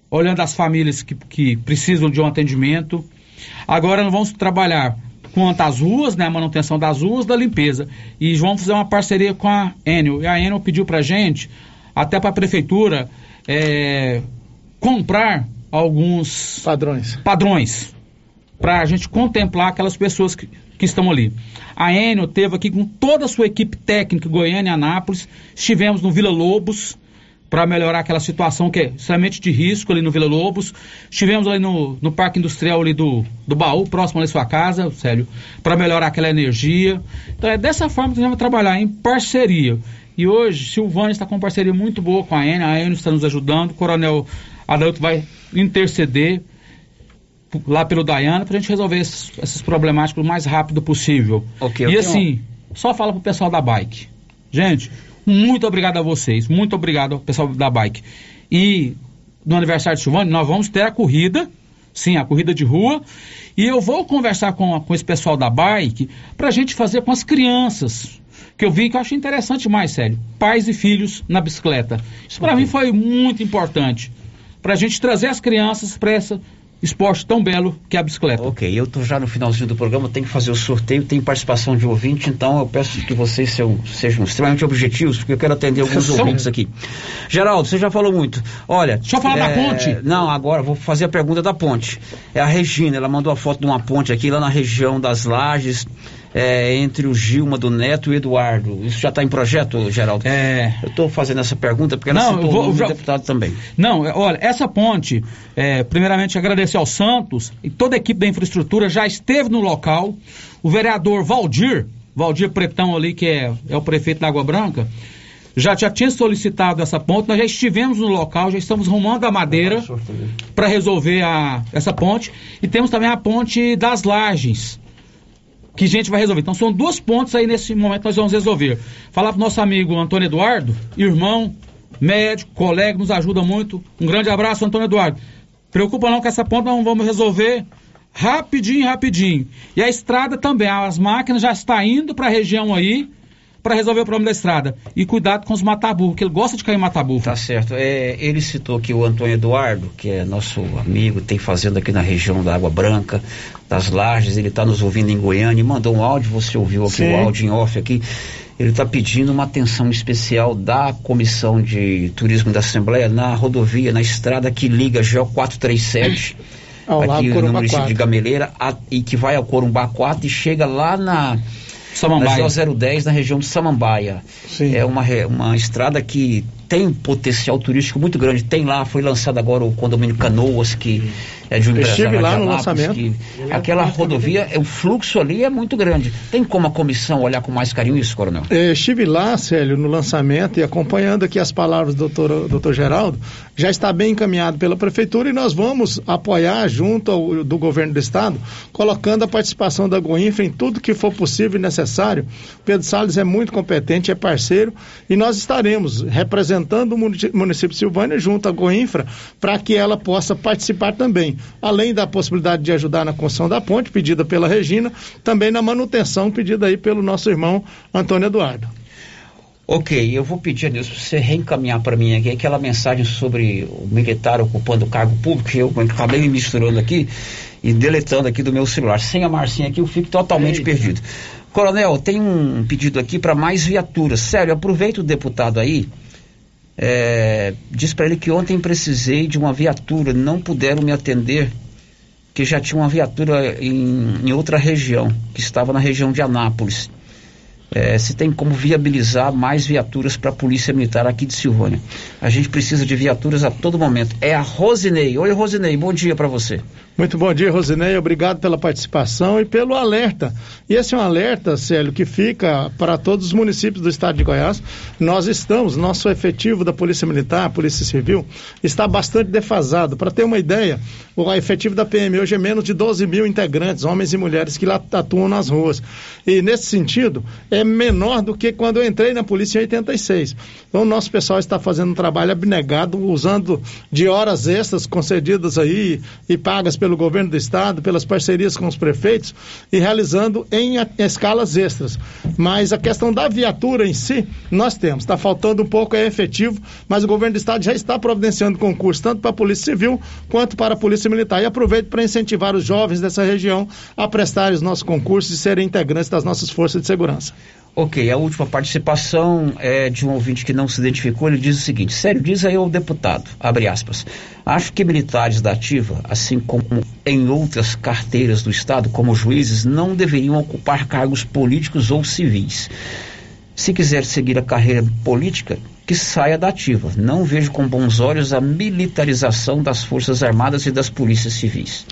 olhando as famílias que, que precisam de um atendimento. Agora nós vamos trabalhar quanto às ruas, né, a manutenção das ruas, da limpeza. E vamos fazer uma parceria com a Enel. E a Enel pediu pra gente, até para a prefeitura, é, comprar alguns padrões, padrões para a gente contemplar aquelas pessoas que, que estão ali. A Enel teve aqui com toda a sua equipe técnica, Goiânia e Anápolis, estivemos no Vila Lobos, para melhorar aquela situação que é extremamente de risco ali no Vila Lobos. Estivemos ali no, no Parque Industrial ali do, do Baú, próximo ali da sua casa, Célio, para melhorar aquela energia. Então é dessa forma que nós vamos trabalhar, em parceria. E hoje, Silvânia está com uma parceria muito boa com a Enel, a Enel está nos ajudando, o Coronel Adalto vai interceder lá pelo Dayana para a gente resolver esses, essas problemáticas o mais rápido possível. Ok, eu e assim, só fala pro pessoal da bike. Gente, muito obrigado a vocês, muito obrigado ao pessoal da bike. E no aniversário de Silvânia, nós vamos ter a corrida, sim, a corrida de rua, e eu vou conversar com, com esse pessoal da bike para a gente fazer com as crianças. Que eu vi que eu achei interessante mais, sério. Pais e filhos na bicicleta. Isso para mim foi muito importante. Para a gente trazer as crianças para esse esporte tão belo que é a bicicleta. Ok, eu tô já no finalzinho do programa, tenho que fazer o sorteio, tem participação de ouvinte, então eu peço que vocês sejam, sejam extremamente objetivos, porque eu quero atender alguns São- ouvintes aqui. Geraldo, você já falou muito. Olha. Deixa eu falar da ponte. Não, agora vou fazer a pergunta da ponte. É a Regina, ela mandou a foto de uma ponte aqui lá na região das Lages. É, entre o Gilma do Neto e o Eduardo. Isso já está em projeto, Geraldo? É. Eu estou fazendo essa pergunta porque ela Não, citou eu vou- o já- do deputado também. Não, é, olha, essa ponte, é, primeiramente agradecer ao Santos e toda a equipe da infraestrutura já esteve no local. O vereador Valdir, Valdir Pretão ali, que é, é o prefeito da Água Branca, já, já tinha solicitado essa ponte, nós já estivemos no local, já estamos rumando a madeira para resolver a, essa ponte. E temos também a ponte das Lajes, que a gente vai resolver. Então são duas pontes aí nesse momento que nós vamos resolver. Falar pro nosso amigo Antônio Eduardo, irmão, médico, colega, nos ajuda muito. Um grande abraço, Antônio Eduardo. Preocupa não que essa ponte nós vamos resolver rapidinho, rapidinho. E a estrada também, as máquinas já estão indo para a região aí para resolver o problema da estrada. E cuidado com os mataburros, que ele gosta de cair em mataburro. Tá certo. É, ele citou aqui o Antônio Eduardo, que é nosso amigo, tem fazenda aqui na região da Água Branca, das Lages, ele está nos ouvindo em Goiânia, e mandou um áudio, você ouviu aqui Sim. o áudio em off aqui. Ele está pedindo uma atenção especial da Comissão de Turismo da Assembleia na rodovia, na estrada que liga GO 437 Ao aqui no Corumbá município de 4. Gameleira a- e que vai ao Corumbá 4 e chega lá na Samambaia. na GO 010 na região de Samambaia. É uma, uma estrada que tem um potencial turístico muito grande. Tem lá, foi lançado agora o condomínio Canoas, que é de um Eu estive lá no Anápolis, lançamento. que aquela rodovia, é, o fluxo ali é muito grande. Tem como a comissão olhar com mais carinho isso, coronel? Eh, estive lá, Célio, no lançamento e acompanhando aqui as palavras do doutor, doutor Geraldo, já está bem encaminhado pela prefeitura e nós vamos apoiar junto ao, do governo do estado, colocando a participação da Goinfra em tudo que for possível e necessário. Pedro Salles é muito competente, é parceiro e nós estaremos representando o munici- município de Silvânia junto à Goinfra para que ela possa participar também, além da possibilidade de ajudar na construção da ponte pedida pela Regina, também na manutenção pedida aí pelo nosso irmão Antônio Eduardo. Ok, eu vou pedir a Deus para você reencaminhar para mim aqui aquela mensagem sobre o militar ocupando o cargo público, que eu acabei me misturando aqui e deletando aqui do meu celular. Sem a Marcinha aqui, eu fico totalmente perdido. Coronel, tem um pedido aqui para mais viaturas. Sério, aproveita o deputado aí. É, diz para ele que ontem precisei de uma viatura, não puderam me atender, que já tinha uma viatura em, em outra região, que estava na região de Anápolis. É, se tem como viabilizar mais viaturas para a Polícia Militar aqui de Silvânia. A gente precisa de viaturas a todo momento. É a Rosinei. Oi, Rosinei, bom dia para você. Muito bom dia, Rosinei. Obrigado pela participação e pelo alerta. E esse é um alerta, Célio, que fica para todos os municípios do estado de Goiás. Nós estamos, nosso efetivo da Polícia Militar, Polícia Civil, está bastante defasado. Para ter uma ideia, o efetivo da PM hoje é menos de 12 mil integrantes, homens e mulheres que lá atuam nas ruas. E nesse sentido, é menor do que quando eu entrei na polícia em 86. Então, o nosso pessoal está fazendo um trabalho abnegado, usando de horas extras concedidas aí e pagas pelo governo do estado, pelas parcerias com os prefeitos e realizando em escalas extras. Mas a questão da viatura em si, nós temos. Está faltando um pouco, é efetivo, mas o governo do estado já está providenciando concurso tanto para a Polícia Civil quanto para a Polícia Militar. E aproveito para incentivar os jovens dessa região a prestarem os nossos concursos e serem integrantes das nossas forças de segurança. Ok, a última participação é de um ouvinte que não se identificou. Ele diz o seguinte: sério, diz aí ao deputado, abre aspas. Acho que militares da ativa, assim como em outras carteiras do Estado, como juízes, não deveriam ocupar cargos políticos ou civis. Se quiser seguir a carreira política, que saia da ativa. Não vejo com bons olhos a militarização das Forças Armadas e das polícias civis.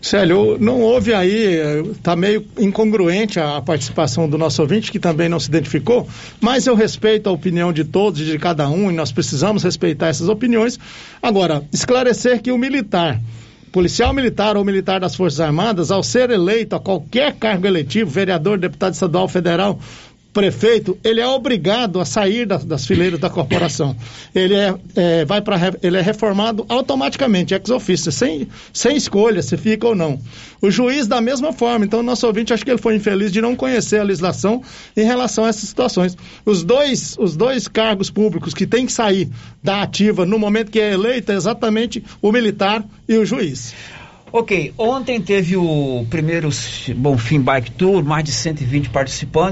Célio, não houve aí, está meio incongruente a participação do nosso ouvinte, que também não se identificou, mas eu respeito a opinião de todos e de cada um, e nós precisamos respeitar essas opiniões. Agora, esclarecer que o militar, policial militar ou militar das Forças Armadas, ao ser eleito a qualquer cargo eletivo, vereador, deputado estadual, federal, prefeito, ele é obrigado a sair das, das fileiras da corporação. Ele é, é, vai para ele é reformado automaticamente, ex officio, sem, sem escolha se fica ou não. O juiz da mesma forma. Então, nosso ouvinte acho que ele foi infeliz de não conhecer a legislação em relação a essas situações. Os dois, os dois cargos públicos que têm que sair da ativa no momento que é eleito é exatamente o militar e o juiz. Ok, ontem teve o primeiro Bonfim Bike Tour, mais de 120 participantes.